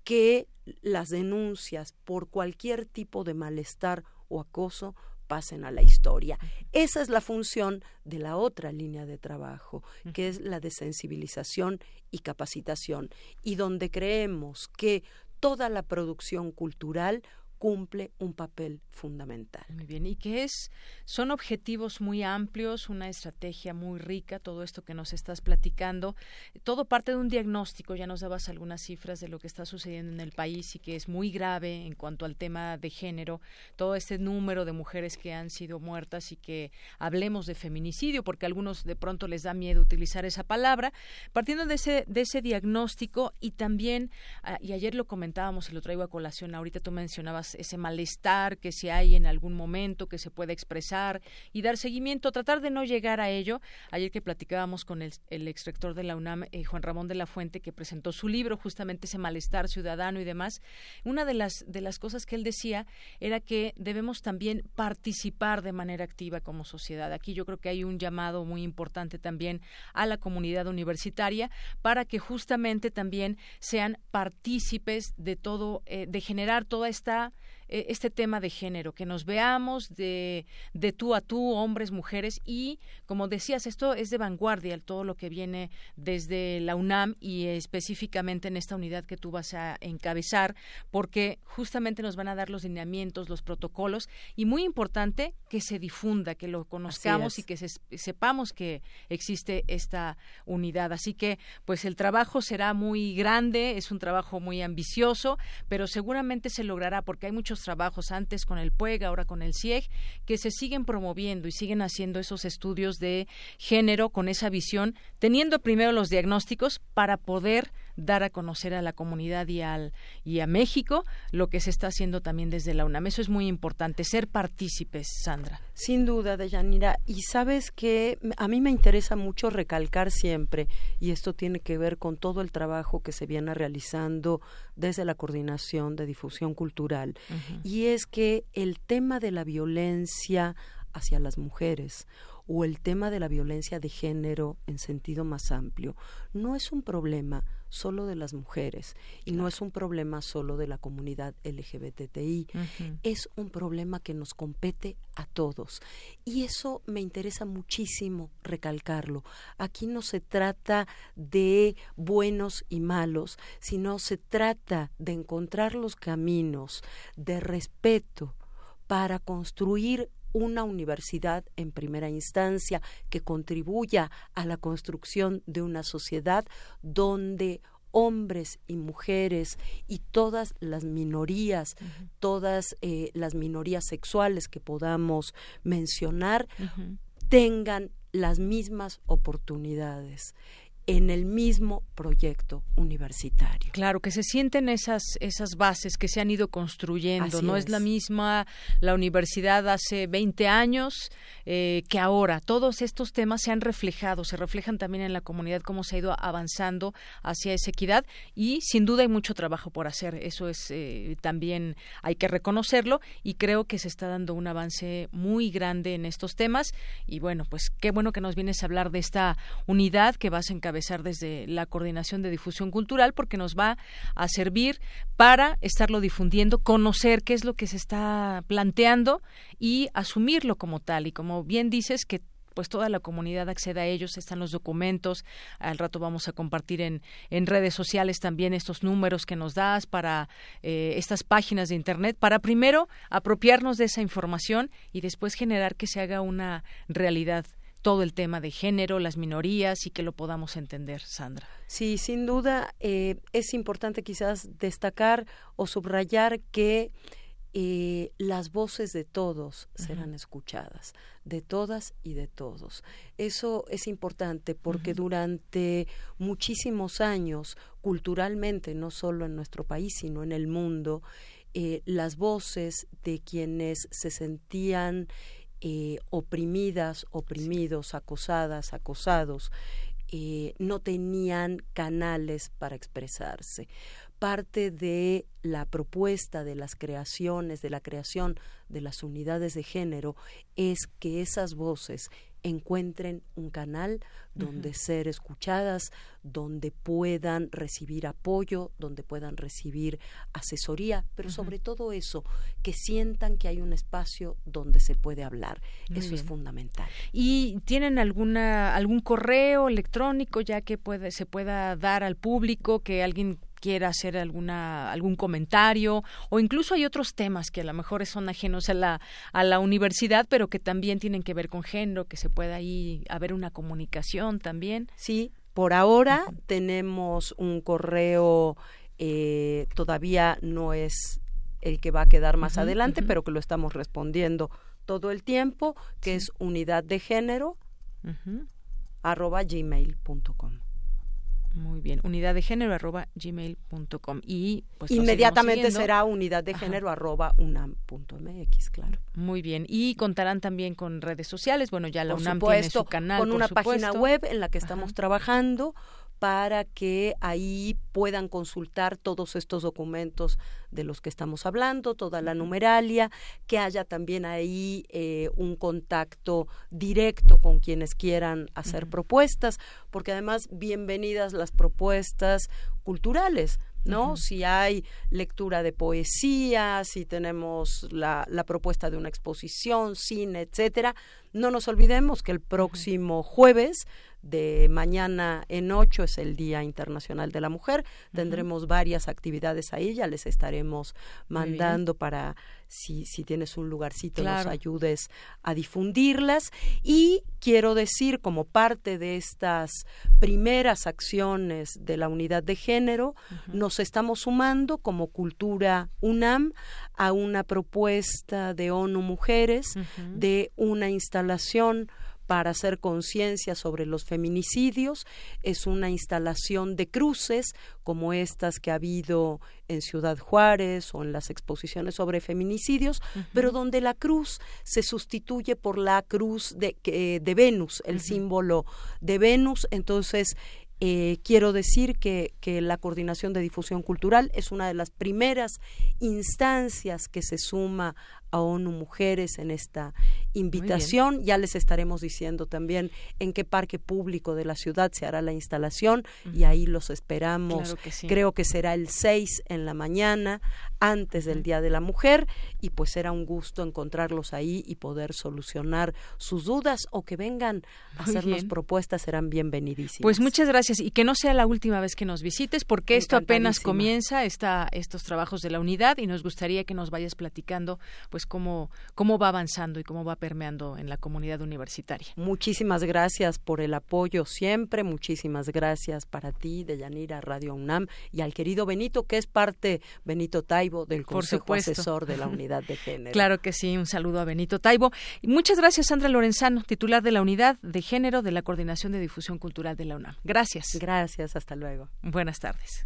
que las denuncias por cualquier tipo de malestar o acoso pasen a la historia. Esa es la función de la otra línea de trabajo, que es la de sensibilización y capacitación, y donde creemos que toda la producción cultural cumple un papel fundamental. Muy bien, y que es son objetivos muy amplios, una estrategia muy rica, todo esto que nos estás platicando, todo parte de un diagnóstico, ya nos dabas algunas cifras de lo que está sucediendo en el país y que es muy grave en cuanto al tema de género, todo este número de mujeres que han sido muertas y que hablemos de feminicidio, porque a algunos de pronto les da miedo utilizar esa palabra, partiendo de ese diagnóstico y también ah, y ayer lo comentábamos y lo traigo a colación, ahorita tú mencionabas ese malestar que si hay en algún momento que se puede expresar y dar seguimiento, tratar de no llegar a ello. Ayer que platicábamos con el, el ex rector de la UNAM, eh, Juan Ramón de la Fuente, que presentó su libro, justamente ese malestar ciudadano y demás, una de las, de las cosas que él decía era que debemos también participar de manera activa como sociedad. Aquí yo creo que hay un llamado muy importante también a la comunidad universitaria para que justamente también sean partícipes de todo, eh, de generar toda esta eh, este tema de género, que nos veamos de, de tú a tú, hombres, mujeres, y como decías, esto es de vanguardia, todo lo que viene desde la UNAM y específicamente en esta unidad que tú vas a encabezar, porque justamente nos van a dar los lineamientos, los protocolos, y muy importante que se difunda, que lo conozcamos y que sepamos que existe esta unidad. Así que, pues el trabajo será muy grande, es un trabajo muy ambicioso, pero seguramente se logrará porque hay muchos trabajos antes con el PUEG, ahora con el CIEG, que se siguen promoviendo y siguen haciendo esos estudios de género con esa visión, teniendo primero los diagnósticos para poder dar a conocer a la comunidad y, al, y a México lo que se está haciendo también desde la UNAM. Eso es muy importante, ser partícipes, Sandra. Sin duda, Deyanira. Y sabes que a mí me interesa mucho recalcar siempre, y esto tiene que ver con todo el trabajo que se viene realizando desde la coordinación de difusión cultural, y es que el tema de la violencia hacia las mujeres o el tema de la violencia de género en sentido más amplio no es un problema solo de las mujeres y no es un problema solo de la comunidad LGBTI, es un problema que nos compete a todos. Y eso me interesa muchísimo recalcarlo. Aquí no se trata de buenos y malos, sino se trata de encontrar los caminos de respeto para construir una universidad en primera instancia que contribuya a la construcción de una sociedad donde hombres y mujeres y todas las minorías, todas eh, las minorías sexuales que podamos mencionar, tengan las mismas oportunidades en el mismo proyecto universitario. Claro, que se sienten esas, esas bases que se han ido construyendo. no es. la misma la universidad hace 20 años eh, que ahora. Todos estos temas se han reflejado, se reflejan también en la comunidad, cómo se ha ido avanzando hacia esa equidad y sin duda hay mucho trabajo por hacer. Eso es eh, también hay que reconocerlo y creo que se está dando un avance muy grande en estos temas. Y bueno, pues qué bueno que nos vienes a hablar de esta unidad que vas a encabezar desde la Coordinación de Difusión Cultural porque nos va a servir para estarlo difundiendo, conocer qué es lo que se está planteando y asumirlo como tal. Y como bien dices, que pues toda la comunidad acceda a ellos, están los documentos, al rato vamos a compartir en, en redes sociales también estos números que nos das para eh, estas páginas de Internet, para primero apropiarnos de esa información y después generar que se haga una realidad todo el tema de género, las minorías y que lo podamos entender, Sandra. Sí, sin duda eh, es importante quizás destacar o subrayar que eh, las voces de todos serán escuchadas, de todas y de todos. Eso es importante porque durante muchísimos años, culturalmente, no solo en nuestro país, sino en el mundo, eh, las voces de quienes se sentían eh, oprimidas, oprimidos, acosadas, acosados, no tenían canales para expresarse. Parte de la propuesta de las creaciones, de la creación de las unidades de género, es que esas voces encuentren un canal donde ser escuchadas, donde puedan recibir apoyo, donde puedan recibir asesoría, pero sobre todo eso, que sientan que hay un espacio donde se puede hablar. eso es fundamental. ¿Y tienen alguna algún correo electrónico ya que puede se pueda dar al público que alguien quiera hacer alguna algún comentario o incluso hay otros temas que a lo mejor son ajenos a la a la universidad pero que también tienen que ver con género que se pueda ahí haber una comunicación también. Sí por ahora tenemos un correo eh, todavía no es el que va a quedar más adelante pero que lo estamos respondiendo todo el tiempo que es unidad de género arroba gmail.com muy bien, unidad de género arroba gmail.com y pues inmediatamente será unidad de género arroba unam.mx, claro. Muy bien, y contarán también con redes sociales, bueno, ya la UNAM tiene su canal, con una página web en la que estamos trabajando para que ahí puedan consultar todos estos documentos de los que estamos hablando, toda la numeralia, que haya también ahí eh, un contacto directo con quienes quieran hacer propuestas, porque además bienvenidas las propuestas culturales. ¿No? Si hay lectura de poesía, si tenemos la, la, propuesta de una exposición, cine, etcétera, no nos olvidemos que el próximo jueves de mañana en ocho es el Día Internacional de la Mujer. Tendremos varias actividades ahí, ya les estaremos mandando para si, si tienes un lugarcito nos ayudes a difundirlas. Y quiero decir, como parte de estas primeras acciones de la unidad de género, nos estamos sumando como Cultura UNAM a una propuesta de ONU Mujeres de una instalación para hacer conciencia sobre los feminicidios. Es una instalación de cruces como estas que ha habido en Ciudad Juárez o en las exposiciones sobre feminicidios, pero donde la cruz se sustituye por la cruz de, de Venus, el símbolo de Venus. Entonces, eh, quiero decir que, que, la coordinación de difusión cultural es una de las primeras instancias que se suma a ONU Mujeres en esta invitación. Ya les estaremos diciendo también en qué parque público de la ciudad se hará la instalación y ahí los esperamos. Creo que será el 6 en la mañana, antes del Día de la Mujer, y pues será un gusto encontrarlos ahí y poder solucionar sus dudas o que vengan a hacernos propuestas, serán bienvenidísimos. Pues muchas gracias y que no sea la última vez que nos visites, porque esto apenas comienza, está estos trabajos de la unidad y nos gustaría que nos vayas platicando pues cómo, cómo va avanzando y cómo va permeando en la comunidad universitaria. Muchísimas gracias por el apoyo siempre, muchísimas gracias para ti, de Yanira Radio UNAM y al querido Benito, que es parte, Benito Taibo, del Consejo Asesor de la Unidad de Género. Claro que sí, un saludo a Benito Taibo. muchas gracias, Sandra Lorenzano, titular de la Unidad de Género de la Coordinación de Difusión Cultural de la UNAM. Gracias. Gracias, hasta luego. Buenas tardes.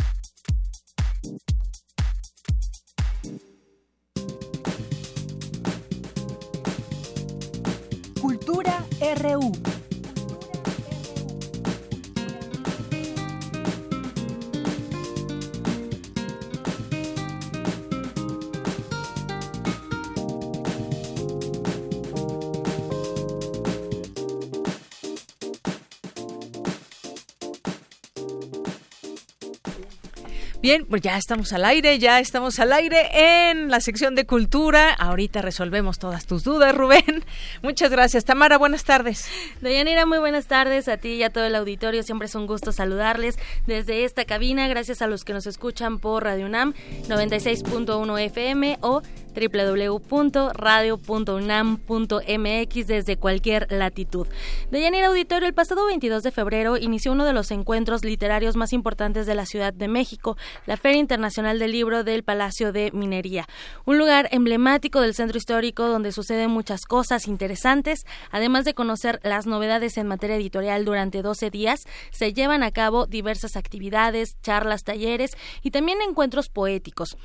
RU. Bien, pues ya estamos al aire, ya estamos al aire en la sección de cultura. Ahorita resolvemos todas tus dudas, Rubén. Muchas gracias. Tamara, buenas tardes. Dayanira, muy buenas tardes a ti y a todo el auditorio. Siempre es un gusto saludarles desde esta cabina. Gracias a los que nos escuchan por Radio UNAM 96.1 FM o www.radio.unam.mx desde cualquier latitud. Deyanira Auditorio, el pasado 22 de febrero inició uno de los encuentros literarios más importantes de la Ciudad de México, la Feria Internacional del Libro del Palacio de Minería, un lugar emblemático del centro histórico donde suceden muchas cosas interesantes, además de conocer las novedades en materia editorial durante 12 días, se llevan a cabo diversas actividades, charlas, talleres y también encuentros poéticos.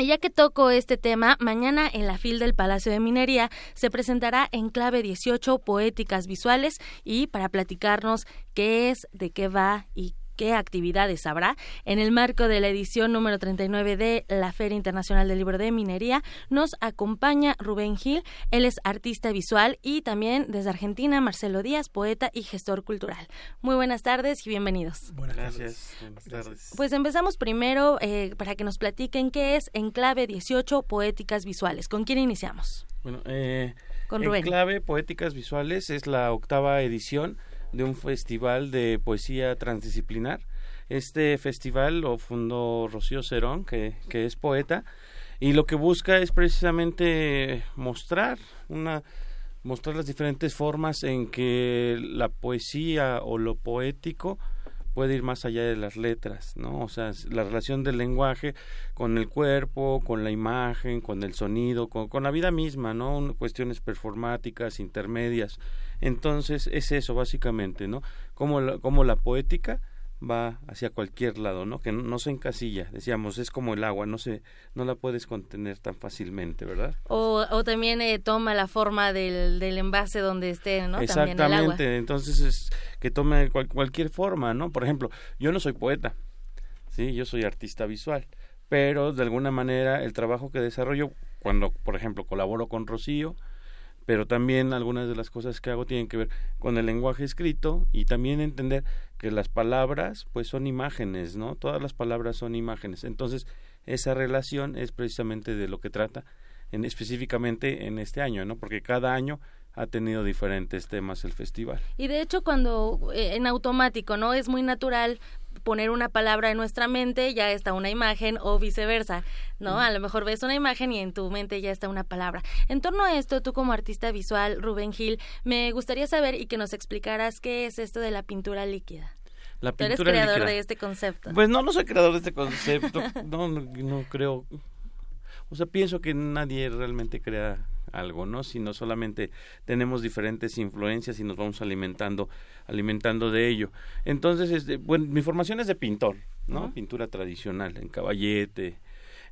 Y ya que toco este tema, mañana en la FIL del Palacio de Minería se presentará en clave 18 poéticas visuales y para platicarnos qué es, de qué va y qué actividades habrá. En el marco de la edición número 39 de la Feria Internacional del Libro de Minería, nos acompaña Rubén Gil. Él es artista visual y también desde Argentina, Marcelo Díaz, poeta y gestor cultural. Muy buenas tardes y bienvenidos. Buenas Gracias. Buenas tardes. Pues empezamos primero eh, para que nos platiquen qué es Enclave 18 Poéticas Visuales. ¿Con quién iniciamos? Bueno, eh, Con Rubén. Enclave Poéticas Visuales es la octava edición de un festival de poesía transdisciplinar. Este festival lo fundó Rocío Cerón, que, que es poeta, y lo que busca es precisamente mostrar una mostrar las diferentes formas en que la poesía o lo poético puede ir más allá de las letras, ¿no? O sea, la relación del lenguaje con el cuerpo, con la imagen, con el sonido, con, con la vida misma, ¿no? Cuestiones performáticas, intermedias. Entonces es eso básicamente, ¿no? Como la, como la poética va hacia cualquier lado, ¿no? Que no, se encasilla, decíamos, es como el agua, no se, no la puedes contener tan fácilmente, ¿verdad? O, o también eh, toma la forma del, del envase donde esté, ¿no? Exactamente, entonces es que tome cualquier forma, ¿no? Por ejemplo, yo no soy poeta, sí, yo soy artista visual, pero de alguna manera el trabajo que desarrollo cuando, por ejemplo, colaboro con Rocío, pero también algunas de las cosas que hago tienen que ver con el lenguaje escrito y también entender que las palabras pues son imágenes, ¿no? Todas las palabras son imágenes. Entonces, esa relación es precisamente de lo que trata en, específicamente en este año, ¿no? Porque cada año ha tenido diferentes temas el festival. Y de hecho cuando eh, en automático, ¿no? Es muy natural poner una palabra en nuestra mente, ya está una imagen o viceversa, ¿no? A lo mejor ves una imagen y en tu mente ya está una palabra. En torno a esto, tú como artista visual, Rubén Gil, me gustaría saber y que nos explicaras qué es esto de la pintura líquida. La pintura Tú eres creador de este concepto. Pues no, no soy creador de este concepto. no, no, no creo. O sea, pienso que nadie realmente crea algo, ¿no? Sino solamente tenemos diferentes influencias y nos vamos alimentando, alimentando de ello. Entonces, este, bueno, mi formación es de pintor, ¿no? Pintura tradicional, en caballete.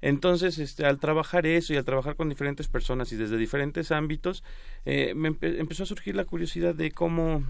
Entonces, este, al trabajar eso y al trabajar con diferentes personas y desde diferentes ámbitos, eh, me empezó a surgir la curiosidad de cómo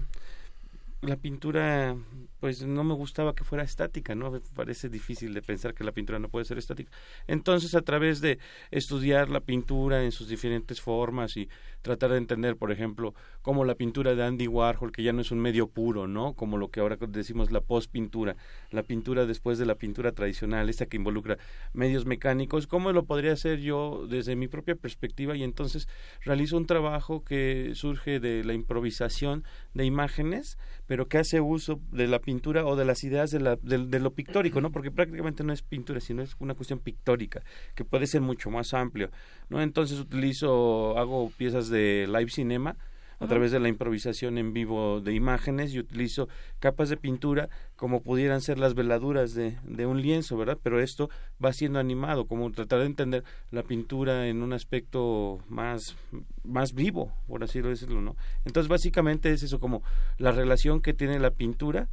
la pintura pues no me gustaba que fuera estática, ¿no? Me parece difícil de pensar que la pintura no puede ser estática. Entonces, a través de estudiar la pintura en sus diferentes formas y tratar de entender, por ejemplo, como la pintura de Andy Warhol, que ya no es un medio puro, ¿no? Como lo que ahora decimos la post-pintura, la pintura después de la pintura tradicional, esta que involucra medios mecánicos, ¿cómo lo podría hacer yo desde mi propia perspectiva? Y entonces realizo un trabajo que surge de la improvisación de imágenes, pero que hace uso de la pintura o de las ideas de, la, de, lo pictórico, ¿no? Porque prácticamente no es pintura, sino es una cuestión pictórica, que puede ser mucho más amplio, ¿no? Entonces utilizo, hago piezas de live cinema, a través de la improvisación en vivo de imágenes y utilizo capas de pintura como pudieran ser las veladuras de, de, un lienzo, ¿verdad? Pero esto va siendo animado, como tratar de entender la pintura en un aspecto más, más vivo, por así decirlo, ¿no? Entonces, básicamente es eso, como la relación que tiene la pintura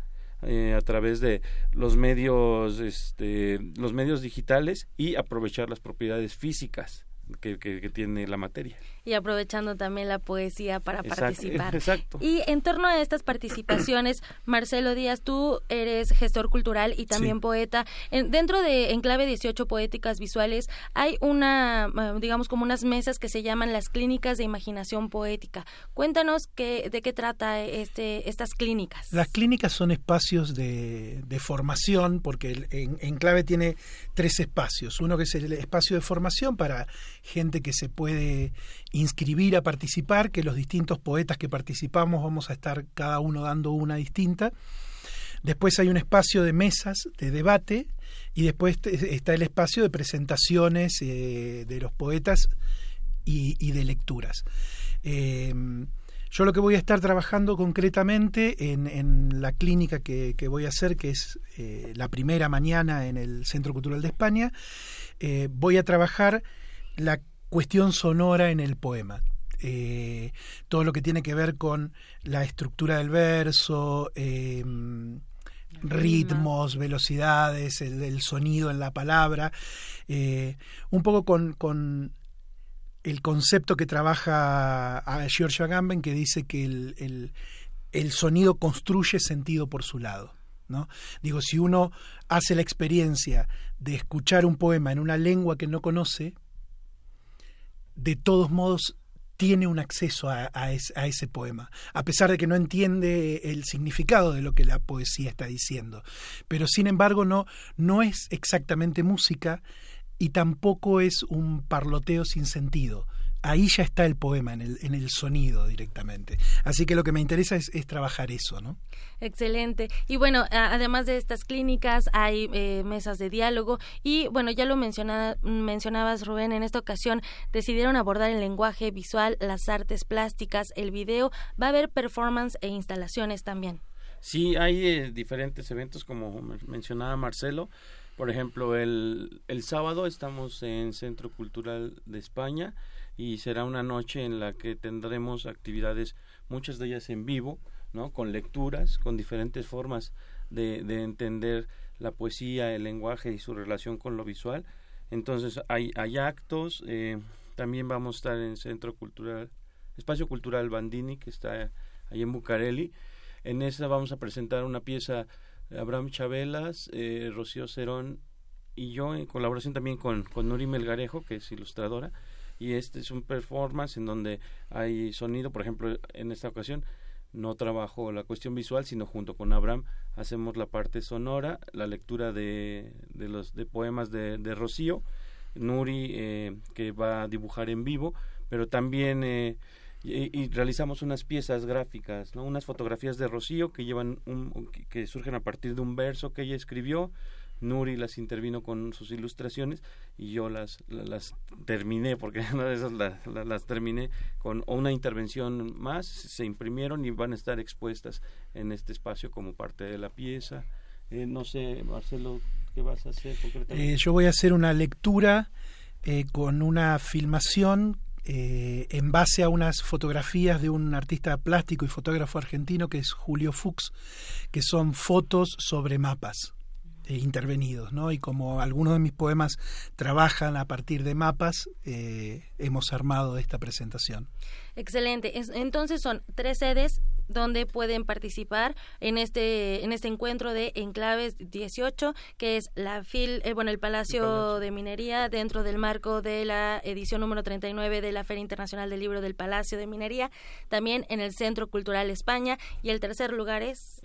eh, a través de los medios, este, los medios digitales y aprovechar las propiedades físicas que, que, tiene la materia. Y aprovechando también la poesía para participar. Exacto. Y en torno a estas participaciones, Marcelo Díaz, tú eres gestor cultural y también poeta. En, dentro de Enclave 18 Poéticas Visuales hay una, digamos, como unas mesas que se llaman las clínicas de imaginación poética. Cuéntanos qué, de qué trata este, estas clínicas. Las clínicas son espacios de, de formación, porque en, Enclave tiene tres espacios. Uno que es el espacio de formación para gente que se puede inscribir a participar, que los distintos poetas que participamos vamos a estar cada uno dando una distinta. Después hay un espacio de mesas de debate y después está el espacio de presentaciones eh, de los poetas y, de lecturas. Em, yo lo que voy a estar trabajando concretamente en, la clínica que, voy a hacer, que es eh, la primera mañana en el Centro Cultural de España, eh, voy a trabajar la cuestión sonora en el poema. Eh, todo lo que tiene que ver con la estructura del verso, em, ritmos, velocidades, el, sonido en la palabra, eh, un poco con, el concepto que trabaja a George Agamben que dice que el, el, sonido construye sentido por su lado. ¿no? Digo, si uno hace la experiencia de escuchar un poema en una lengua que no conoce, de todos modos tiene un acceso a, ese poema, a pesar de que no entiende el significado de lo que la poesía está diciendo. Pero sin embargo no, no es exactamente música y tampoco es un parloteo sin sentido ahí ya está el poema, en el, en el sonido directamente. Así que lo que me interesa es, trabajar eso, ¿no? Excelente. Y bueno, además de estas clínicas, hay eh, mesas de diálogo y bueno, ya lo mencionabas, Rubén, en esta ocasión decidieron abordar el lenguaje visual, las artes plásticas, el video. Va a haber performance e instalaciones también. Sí, hay eh, diferentes eventos, como mencionaba Marcelo. Por ejemplo, el, el sábado estamos en Centro Cultural de España y será una noche en la que tendremos actividades, muchas de ellas en vivo, ¿no? con lecturas, con diferentes formas de, de entender la poesía, el lenguaje y su relación con lo visual. Entonces hay, hay actos, eh, también vamos a estar en Centro Cultural, Espacio Cultural Bandini, que está ahí en Bucareli. En esa vamos a presentar una pieza Abraham Chabelas, eh, Rocío Cerón y yo, en colaboración también con, con Nuri Melgarejo, que es ilustradora y este es un performance en donde hay sonido, por ejemplo, en esta ocasión no trabajo la cuestión visual, sino junto con Abraham hacemos la parte sonora, la lectura de, de los de poemas de, de Rocío, Nuri eh, que va a dibujar en vivo, pero también eh, y, realizamos unas piezas gráficas, ¿no? unas fotografías de Rocío que llevan un, que surgen a partir de un verso que ella escribió, Nuri las intervino con sus ilustraciones y yo las, las, terminé, porque una de esas las terminé con una intervención más, se imprimieron y van a estar expuestas en este espacio como parte de la pieza. Eh, no sé, Marcelo, ¿qué vas a hacer concretamente? Eh, yo voy a hacer una lectura eh, con una filmación en base a unas fotografías de un artista plástico y fotógrafo argentino que es Julio Fuchs, que son fotos sobre mapas. Eh, intervenidos, ¿no? Y como algunos de mis poemas trabajan a partir de mapas, eh, hemos armado esta presentación. Excelente. Entonces son tres sedes donde pueden participar en este en este encuentro de Enclaves 18, que es la FIL, eh, bueno, el Palacio, de Minería dentro del marco de la edición número 39 de la Feria Internacional del Libro del Palacio de Minería, también en el Centro Cultural España. Y el tercer lugar es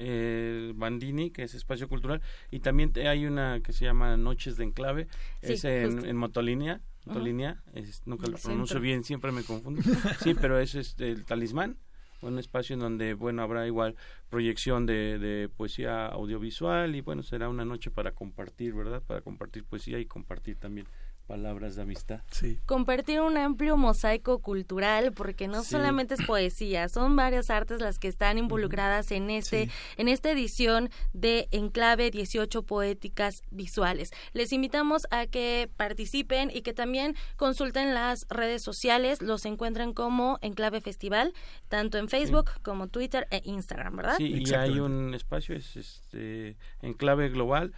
Bandini, que es espacio cultural. Y también hay una que se llama Noches de Enclave, es en, en Motolínea Motolínea, nunca lo pronuncio bien, siempre me confundo. Sí, pero es este, el talismán, un espacio en donde, bueno, habrá igual proyección de, de, poesía audiovisual y, bueno, será una noche para compartir, ¿verdad? Para compartir poesía y compartir también palabras de amistad. Compartir un amplio mosaico cultural, porque no solamente es poesía, son varias artes las que están involucradas en este, en esta edición de Enclave 18 Poéticas Visuales. Les invitamos a que participen y que también consulten las redes sociales, los encuentran como Enclave Festival, tanto en Facebook como Twitter e Instagram, ¿verdad? Sí, y hay un espacio, es este enclave global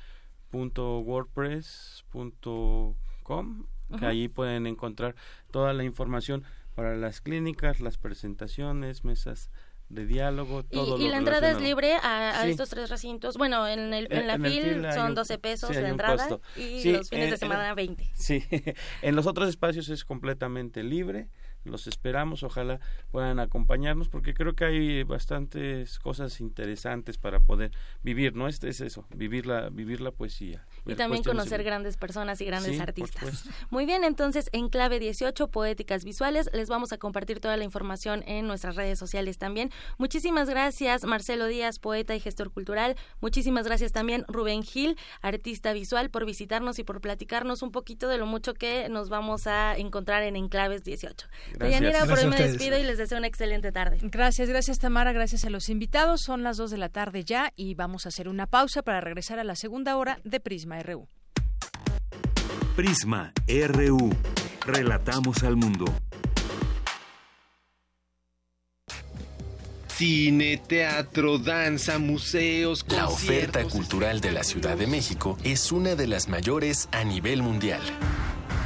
que ahí pueden encontrar toda la información para las clínicas, las presentaciones, mesas de diálogo, todo y, y la entrada es libre a, estos tres recintos. Bueno, en, el, en la FIL son 12 pesos la entrada y los fines de semana 20. Sí, en los otros espacios es completamente libre los esperamos, ojalá puedan acompañarnos porque creo que hay bastantes cosas interesantes para poder vivir, ¿no? Este es eso, vivir la, vivir la poesía. Y también conocer grandes personas y grandes artistas. Muy bien, entonces en clave 18, Poéticas Visuales, les vamos a compartir toda la información en nuestras redes sociales también. Muchísimas gracias, Marcelo Díaz, poeta y gestor cultural. Muchísimas gracias también, Rubén Gil, artista visual, por visitarnos y por platicarnos un poquito de lo mucho que nos vamos a encontrar en Enclaves 18. Gracias. por hoy me despido y les deseo una excelente tarde. Gracias, gracias Tamara, gracias a los invitados. Son las 2 de la tarde ya y vamos a hacer una pausa para regresar a la segunda hora de Prisma RU. Prisma RU. Relatamos al mundo. Cine, teatro, danza, museos, La oferta cultural de la Ciudad de México es una de las mayores a nivel mundial.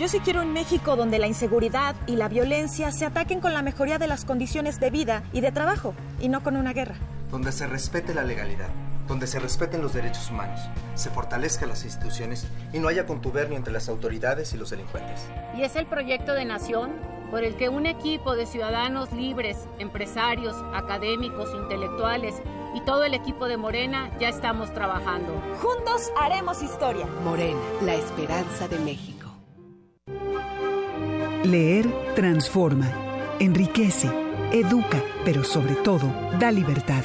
Yo sí quiero un México donde la inseguridad y la violencia se ataquen con la mejoría de las condiciones de vida y de trabajo, y no con una guerra. Donde se respete la legalidad, donde se respeten los derechos humanos, se fortalezcan las instituciones y no haya contubernio entre las autoridades y los delincuentes. Y es el proyecto de nación por el que un equipo de ciudadanos libres, empresarios, académicos, intelectuales y todo el equipo de Morena ya estamos trabajando. Juntos haremos historia. Morena, la esperanza de México. Leer transforma, enriquece, educa, pero sobre todo da libertad.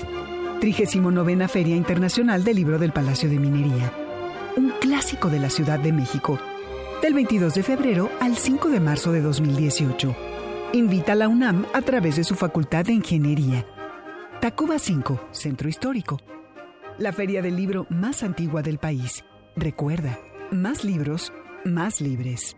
39 Feria Internacional del Libro del Palacio de Minería. Un clásico de la Ciudad de México. Del 22 de febrero al 5 de marzo de 2018. Invita a la UNAM a través de su Facultad de Ingeniería. Tacuba 5, Centro Histórico. La feria del libro más antigua del país. Recuerda, más libros, más libres.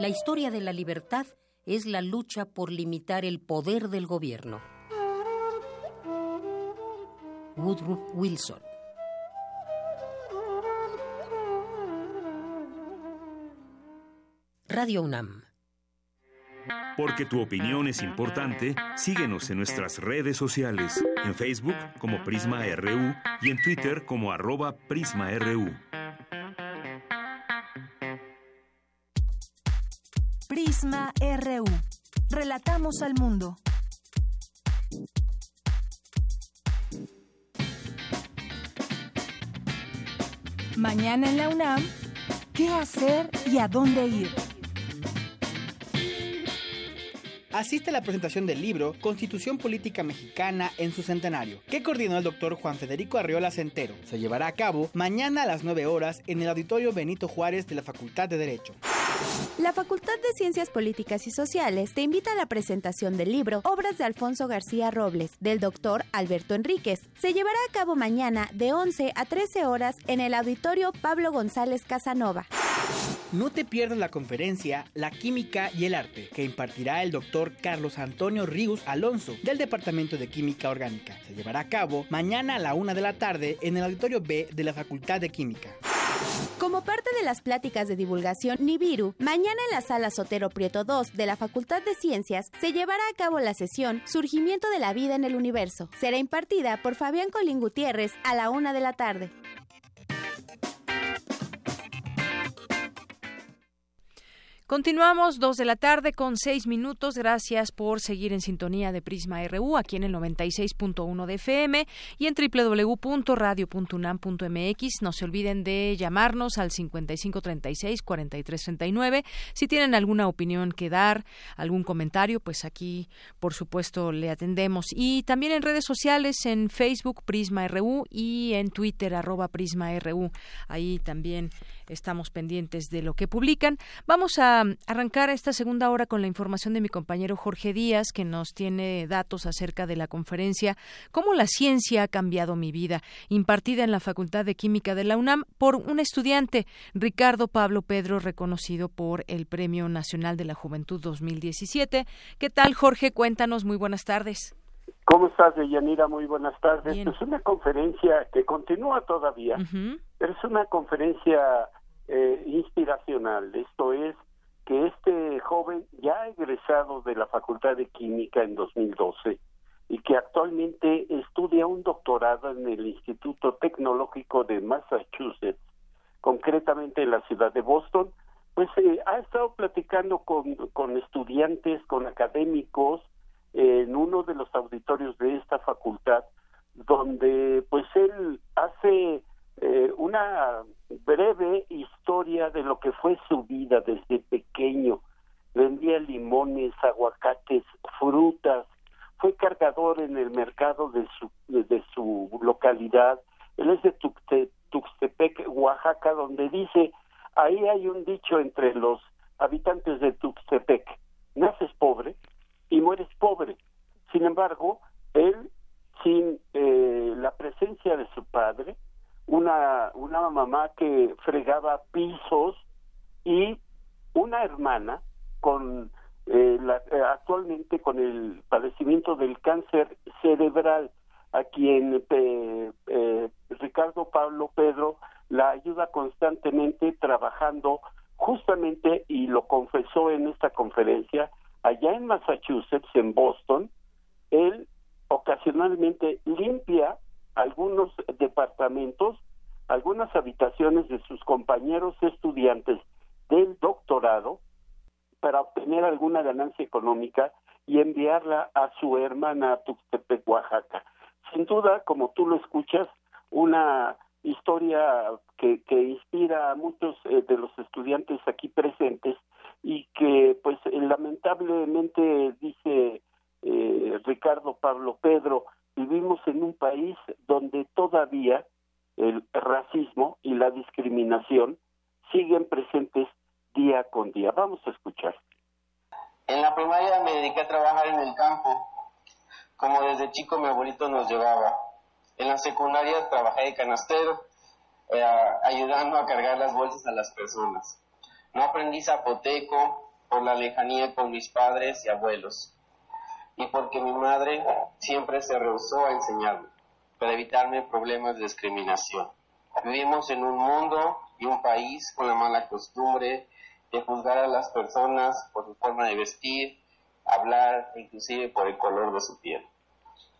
La historia de la libertad es la lucha por limitar el poder del gobierno. Woodrow Wilson Radio UNAM. Porque tu opinión es importante, síguenos en nuestras redes sociales, en Facebook como Prisma RU y en Twitter como arroba PrismaRU. Prisma RU. Relatamos al mundo. Mañana en la UNAM, ¿qué hacer y a dónde ir? asiste a la presentación del libro Constitución Política Mexicana en su centenario, que coordinó el doctor Juan Federico Arriola Centero. Se llevará a cabo mañana a las 9 horas en el Auditorio Benito Juárez de la Facultad de Derecho. La Facultad de Ciencias Políticas y Sociales te invita a la presentación del libro Obras de Alfonso García Robles, del doctor Alberto Enríquez. Se llevará a cabo mañana de 11 a 13 horas en el Auditorio Pablo González Casanova. No te pierdas la conferencia La Química y el Arte, que impartirá el doctor Carlos Antonio Ríos Alonso, del Departamento de Química Orgánica. Se llevará a cabo mañana a la una de la tarde en el Auditorio B de la Facultad de Química. Como parte de las pláticas de divulgación Nibiru, mañana en la sala Sotero Prieto 2 de la Facultad de Ciencias se llevará a cabo la sesión Surgimiento de la Vida en el Universo. Será impartida por Fabián Colín Gutiérrez a la una de la tarde. Continuamos dos de la tarde con seis minutos. Gracias por seguir en sintonía de Prisma RU aquí en el 96.1 de FM y en www.radio.unam.mx. No se olviden de llamarnos al 5536-4339. Si tienen alguna opinión que dar, algún comentario, pues aquí, por supuesto, le atendemos. Y también en redes sociales, en Facebook Prisma RU y en Twitter arroba Prisma RU. Ahí también estamos pendientes de lo que publican. Vamos a arrancar esta segunda hora con la información de mi compañero Jorge Díaz, que nos tiene datos acerca de la conferencia Cómo la ciencia ha cambiado mi vida, impartida en la Facultad de Química de la UNAM por un estudiante, Ricardo Pablo Pedro, reconocido por el Premio Nacional de la Juventud 2017. ¿Qué tal, Jorge? Cuéntanos, muy buenas tardes. ¿Cómo estás, Deyanira? Muy buenas tardes. Es una conferencia que continúa todavía, pero es una conferencia eh, inspiracional. Esto es que este joven ya egresado de la Facultad de Química en 2012 y que actualmente estudia un doctorado en el Instituto Tecnológico de Massachusetts, concretamente en la ciudad de Boston, pues eh, ha estado platicando con, con estudiantes, con académicos, en uno de los auditorios de esta facultad, donde pues él hace eh, una breve historia de lo que fue su vida desde pequeño. Vendía limones, aguacates, frutas, fue cargador en el mercado de su, de su localidad. Él es de Tuxtepec, Oaxaca, donde dice, ahí hay un dicho entre los habitantes de Tuxtepec, naces pobre y mueres pobre. Sin embargo, él, sin eh, la presencia de su padre, una, una mamá que fregaba pisos y una hermana con eh, eh, actualmente con el padecimiento del cáncer cerebral a quien eh, Ricardo Pablo Pedro la ayuda constantemente trabajando justamente y lo confesó en esta conferencia allá en Massachusetts en Boston él ocasionalmente limpia algunos departamentos, algunas habitaciones de sus compañeros estudiantes del doctorado para obtener alguna ganancia económica y enviarla a su hermana a Tuxtepec, Oaxaca. Sin duda, como tú lo escuchas, una historia que, que inspira a muchos eh, de los estudiantes aquí presentes y que pues lamentablemente dice eh, Ricardo Pablo Pedro vivimos en un país donde todavía el racismo y la discriminación siguen presentes día con día. Vamos a escuchar. En la primaria me dediqué a trabajar en el campo, como desde chico mi abuelito nos llevaba. En la secundaria trabajé de canastero, eh, ayudando a cargar las bolsas a las personas. No aprendí zapoteco por la lejanía con mis padres y abuelos, y porque mi madre siempre se rehusó a enseñarme, para evitarme problemas de discriminación. Vivimos en un mundo y un país con la mala costumbre de juzgar a las personas por su forma de vestir, hablar inclusive por el color de su piel.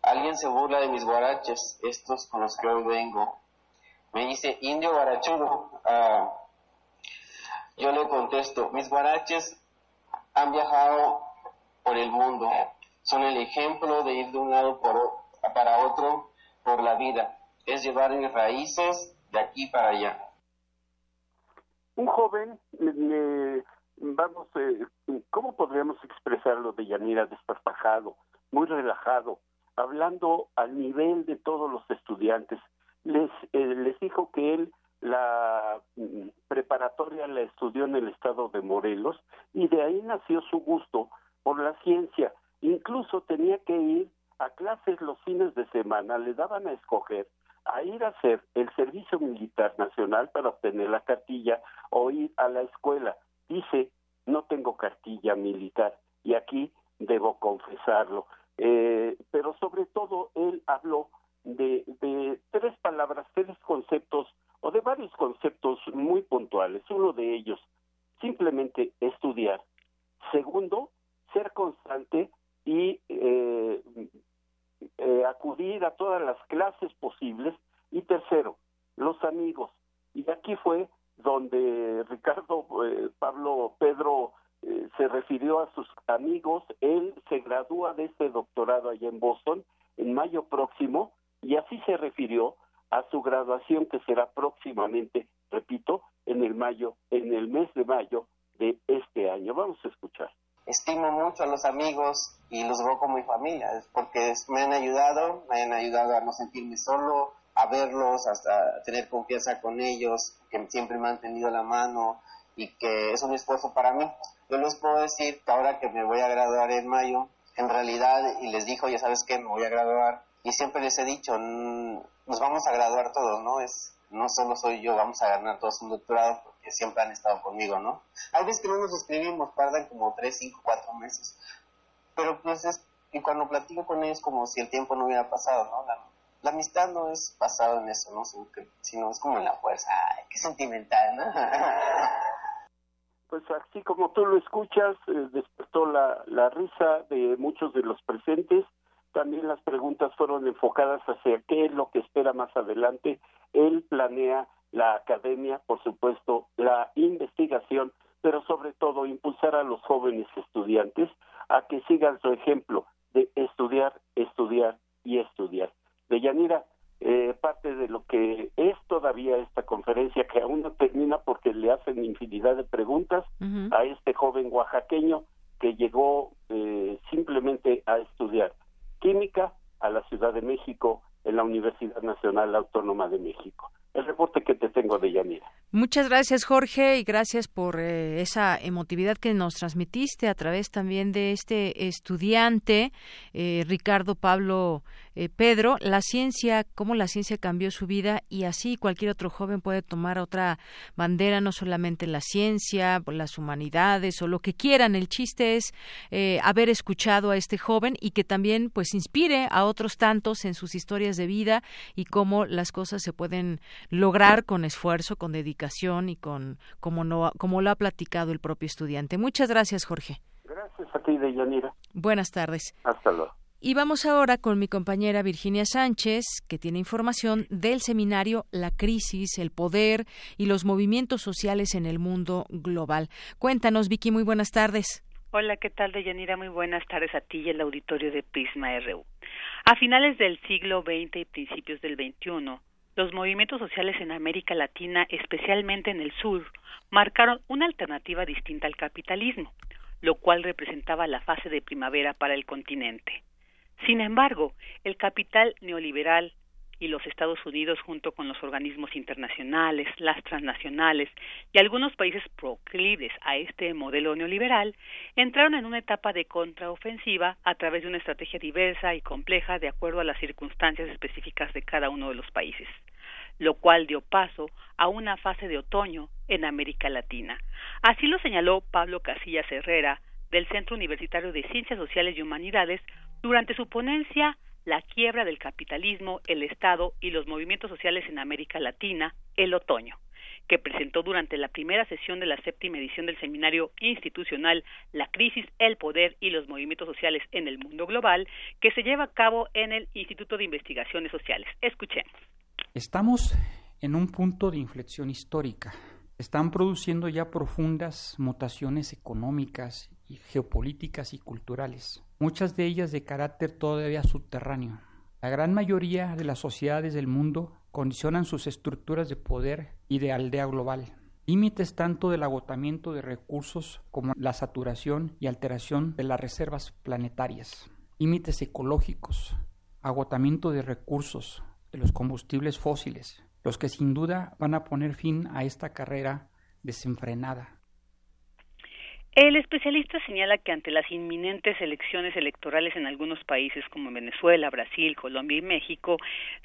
Alguien se burla de mis guaraches, estos con los que hoy vengo. Me dice, indio guarachudo. Ah, yo le contesto, mis guaraches han viajado por el mundo, son el ejemplo de ir de un lado para otro por la vida, es llevar mis raíces de aquí para allá un joven, vamos, eh, ¿cómo podríamos expresarlo de Yanira? Desparpajado, muy relajado, hablando al nivel de todos los estudiantes. Les, eh, les dijo que él la mm, preparatoria la estudió en el estado de Morelos y de ahí nació su gusto por la ciencia. Incluso tenía que ir a clases los fines de semana, le daban a escoger a ir a hacer el servicio militar nacional para obtener la cartilla o ir a la escuela. Dice, no tengo cartilla militar y aquí debo confesarlo. Eh, pero sobre todo él habló de, de tres palabras, tres conceptos o de varios conceptos muy puntuales. Uno de ellos, simplemente estudiar. Segundo, ser constante y eh, eh, acudir a todas las clases posibles y tercero, los amigos. Y aquí fue donde Ricardo eh, Pablo Pedro eh, se refirió a sus amigos. Él se gradúa de este doctorado allá en Boston en mayo próximo y así se refirió a su graduación que será próximamente, repito, en el mayo, en el mes de mayo de este año. Vamos a escuchar estimo mucho a los amigos y los veo como mi familia, porque me han ayudado, me han ayudado a no sentirme solo, a verlos, hasta tener confianza con ellos, que siempre me han tendido la mano y que es un esfuerzo para mí. Yo les puedo decir que ahora que me voy a graduar en mayo, en realidad, y les dijo, ya sabes que me voy a graduar, y siempre les he dicho, nos vamos a graduar todos, ¿no? Es, no solo soy yo, vamos a ganar todos un doctorado, que siempre han estado conmigo, ¿no? Hay veces que no nos escribimos, tardan como tres, cinco, cuatro meses, pero pues es, y cuando platico con ellos como si el tiempo no hubiera pasado, ¿no? La, amistad no es basada en eso, ¿no? Sino, es como en la fuerza, ay, qué sentimental, ¿no? Pues así como tú lo escuchas, eh, despertó la, la risa de muchos de los presentes, también las preguntas fueron enfocadas hacia qué es lo que espera más adelante. Él planea la academia, por supuesto, la investigación, pero sobre todo impulsar a los jóvenes estudiantes a que sigan su ejemplo de estudiar, estudiar y estudiar. De Yanira, eh, parte de lo que es todavía esta conferencia, que aún no termina porque le hacen infinidad de preguntas a este joven oaxaqueño que llegó eh, simplemente a estudiar química a la Ciudad de México en la Universidad Nacional Autónoma de México el reporte que te tengo de Yanira. Muchas gracias, Jorge, y gracias por eh, esa emotividad que nos transmitiste a través también de este estudiante, eh, Ricardo Pablo eh, Pedro, la ciencia, cómo la ciencia cambió su vida y así cualquier otro joven puede tomar otra bandera, no solamente la ciencia, las humanidades o lo que quieran. El chiste es haber escuchado a este joven y que también pues inspire a otros tantos en sus historias de vida y cómo las cosas se pueden lograr con esfuerzo, con dedicación y con como, no, como lo ha platicado el propio estudiante. Muchas gracias, Jorge. Gracias a ti, Deyanira. Buenas tardes. Hasta luego. Y vamos ahora con mi compañera Virginia Sánchez, que tiene información del seminario La crisis, el poder y los movimientos sociales en el mundo global. Cuéntanos, Vicky, muy buenas tardes. Hola, ¿qué tal, Deyanira? Muy buenas tardes a ti y el auditorio de Prisma RU. A finales del siglo XX y principios del XXI, los movimientos sociales en América Latina, especialmente en el sur, marcaron una alternativa distinta al capitalismo, lo cual representaba la fase de primavera para el continente. Sin embargo, el capital neoliberal y los Estados Unidos junto con los organismos internacionales, las transnacionales y algunos países proclives a este modelo neoliberal entraron en una etapa de contraofensiva a través de una estrategia diversa y compleja de acuerdo a las circunstancias específicas de cada uno de los países lo cual dio paso a una fase de otoño en América Latina. Así lo señaló Pablo Casillas Herrera, del Centro Universitario de Ciencias Sociales y Humanidades, durante su ponencia La quiebra del capitalismo, el Estado y los movimientos sociales en América Latina, el otoño, que presentó durante la primera sesión de la séptima edición del seminario institucional La crisis, el poder y los movimientos sociales en el mundo global, que se lleva a cabo en el Instituto de Investigaciones Sociales. Escuchemos. Estamos en un punto de inflexión histórica. Están produciendo ya profundas mutaciones económicas geopolíticas y culturales, muchas de ellas de carácter todavía subterráneo. La gran mayoría de las sociedades del mundo condicionan sus estructuras de poder y de aldea global. Límites tanto del agotamiento de recursos como la saturación y alteración de las reservas planetarias. Límites ecológicos, agotamiento de recursos, de los combustibles fósiles, los que sin duda van a poner fin a esta carrera desenfrenada el especialista señala que ante las inminentes elecciones electorales en algunos países como Venezuela, Brasil, Colombia y México,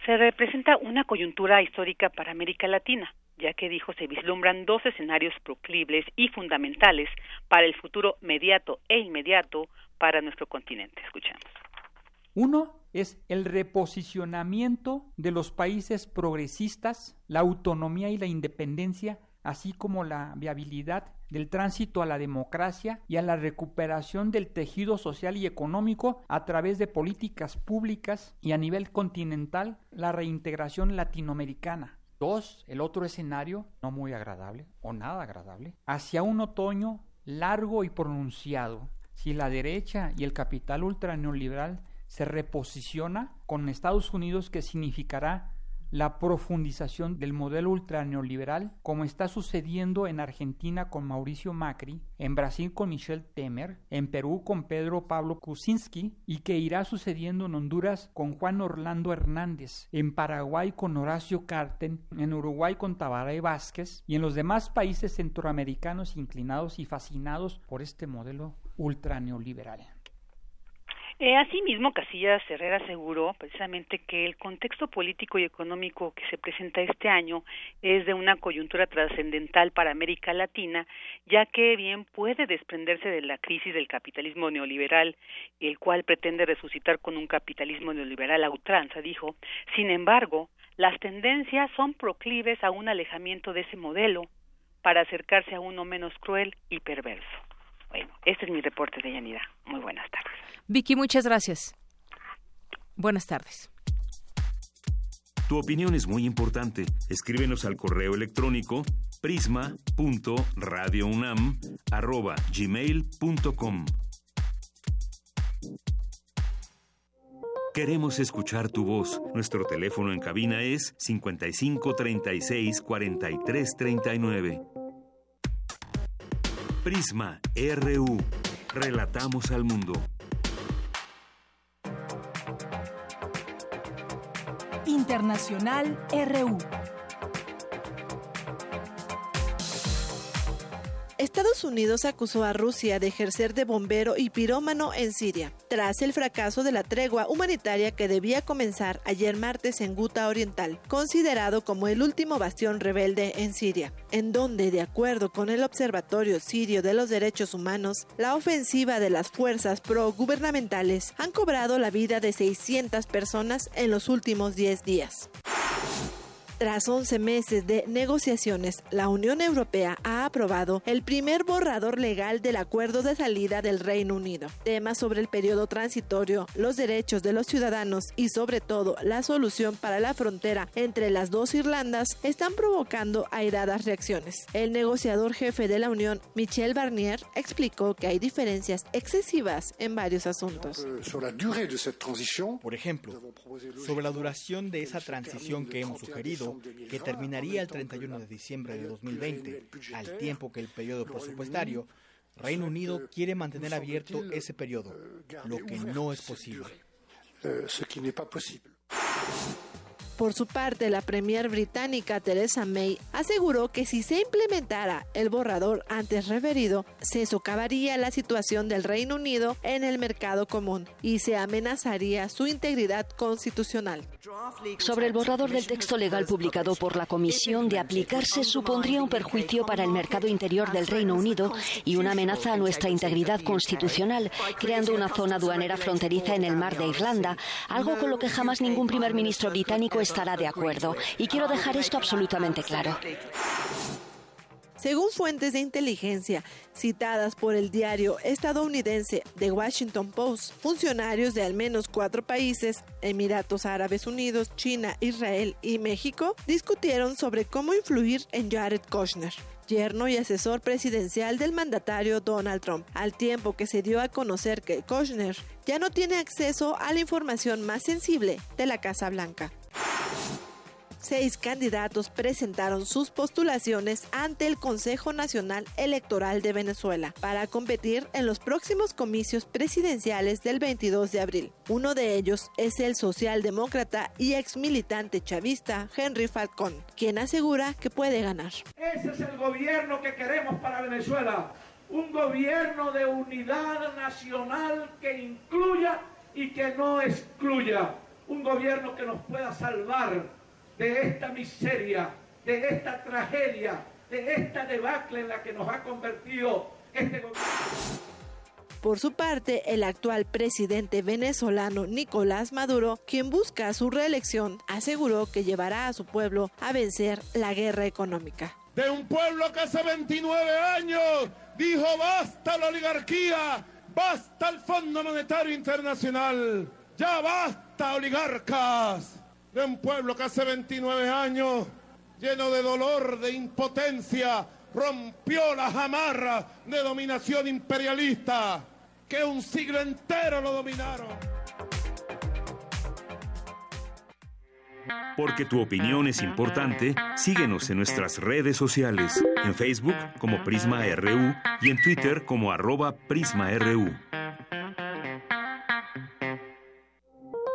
se representa una coyuntura histórica para América Latina, ya que dijo se vislumbran dos escenarios proclibles y fundamentales para el futuro mediato e inmediato para nuestro continente. Escuchamos. Uno es el reposicionamiento de los países progresistas, la autonomía y la independencia así como la viabilidad del tránsito a la democracia y a la recuperación del tejido social y económico a través de políticas públicas y a nivel continental la reintegración latinoamericana. Dos, el otro escenario, no muy agradable o nada agradable, hacia un otoño largo y pronunciado. Si la derecha y el capital ultraneoliberal se reposiciona con Estados Unidos, que significará la profundización del modelo ultraneoliberal, como está sucediendo en Argentina con Mauricio Macri, en Brasil con Michel Temer, en Perú con Pedro Pablo Kuczynski y que irá sucediendo en Honduras con Juan Orlando Hernández, en Paraguay con Horacio Carten, en Uruguay con Tabaré Vázquez y en los demás países centroamericanos inclinados y fascinados por este modelo ultraneoliberal. Eh, asimismo, Casillas Herrera aseguró precisamente que el contexto político y económico que se presenta este año es de una coyuntura trascendental para América Latina, ya que bien puede desprenderse de la crisis del capitalismo neoliberal, el cual pretende resucitar con un capitalismo neoliberal a ultranza, dijo. Sin embargo, las tendencias son proclives a un alejamiento de ese modelo para acercarse a uno menos cruel y perverso. Bueno, este es mi reporte de Yanira. Muy buenas tardes. Vicky, muchas gracias. Buenas tardes. Tu opinión es muy importante. Escríbenos al correo electrónico prisma.radiounam@gmail.com. Queremos escuchar tu voz. Nuestro teléfono en cabina es 55 36 43 39. Prisma RU. Relatamos al mundo. Internacional RU. Estados Unidos acusó a Rusia de ejercer de bombero y pirómano en Siria, tras el fracaso de la tregua humanitaria que debía comenzar ayer martes en Guta Oriental, considerado como el último bastión rebelde en Siria, en donde, de acuerdo con el Observatorio Sirio de los Derechos Humanos, la ofensiva de las fuerzas pro-gubernamentales han cobrado la vida de 600 personas en los últimos 10 días. Tras 11 meses de negociaciones, la Unión Europea ha aprobado el primer borrador legal del acuerdo de salida del Reino Unido. Temas sobre el periodo transitorio, los derechos de los ciudadanos y sobre todo la solución para la frontera entre las dos Irlandas están provocando airadas reacciones. El negociador jefe de la Unión, Michel Barnier, explicó que hay diferencias excesivas en varios asuntos. Por ejemplo, sobre la duración de esa transición que hemos sugerido, que terminaría el 31 de diciembre de 2020, al tiempo que el periodo presupuestario, Reino Unido quiere mantener abierto ese periodo, lo que no es posible. Por su parte, la premier británica Theresa May aseguró que si se implementara el borrador antes referido, se socavaría la situación del Reino Unido en el mercado común y se amenazaría su integridad constitucional. Sobre el borrador del texto legal publicado por la Comisión de aplicarse supondría un perjuicio para el mercado interior del Reino Unido y una amenaza a nuestra integridad constitucional, creando una zona aduanera fronteriza en el mar de Irlanda, algo con lo que jamás ningún primer ministro británico estará de acuerdo. Y quiero dejar esto absolutamente claro. Según fuentes de inteligencia citadas por el diario estadounidense The Washington Post, funcionarios de al menos cuatro países, Emiratos Árabes Unidos, China, Israel y México, discutieron sobre cómo influir en Jared Kushner yerno y asesor presidencial del mandatario Donald Trump, al tiempo que se dio a conocer que Kushner ya no tiene acceso a la información más sensible de la Casa Blanca seis candidatos presentaron sus postulaciones ante el Consejo Nacional Electoral de Venezuela para competir en los próximos comicios presidenciales del 22 de abril. Uno de ellos es el socialdemócrata y ex militante chavista Henry Falcón, quien asegura que puede ganar. Ese es el gobierno que queremos para Venezuela, un gobierno de unidad nacional que incluya y que no excluya, un gobierno que nos pueda salvar de esta miseria, de esta tragedia, de esta debacle en la que nos ha convertido este gobierno. Por su parte, el actual presidente venezolano Nicolás Maduro, quien busca su reelección, aseguró que llevará a su pueblo a vencer la guerra económica. De un pueblo que hace 29 años dijo basta la oligarquía, basta el Fondo Monetario Internacional, ya basta oligarcas de un pueblo que hace 29 años, lleno de dolor, de impotencia, rompió las amarras de dominación imperialista, que un siglo entero lo dominaron. Porque tu opinión es importante, síguenos en nuestras redes sociales, en Facebook como Prisma RU y en Twitter como arroba PrismaRU.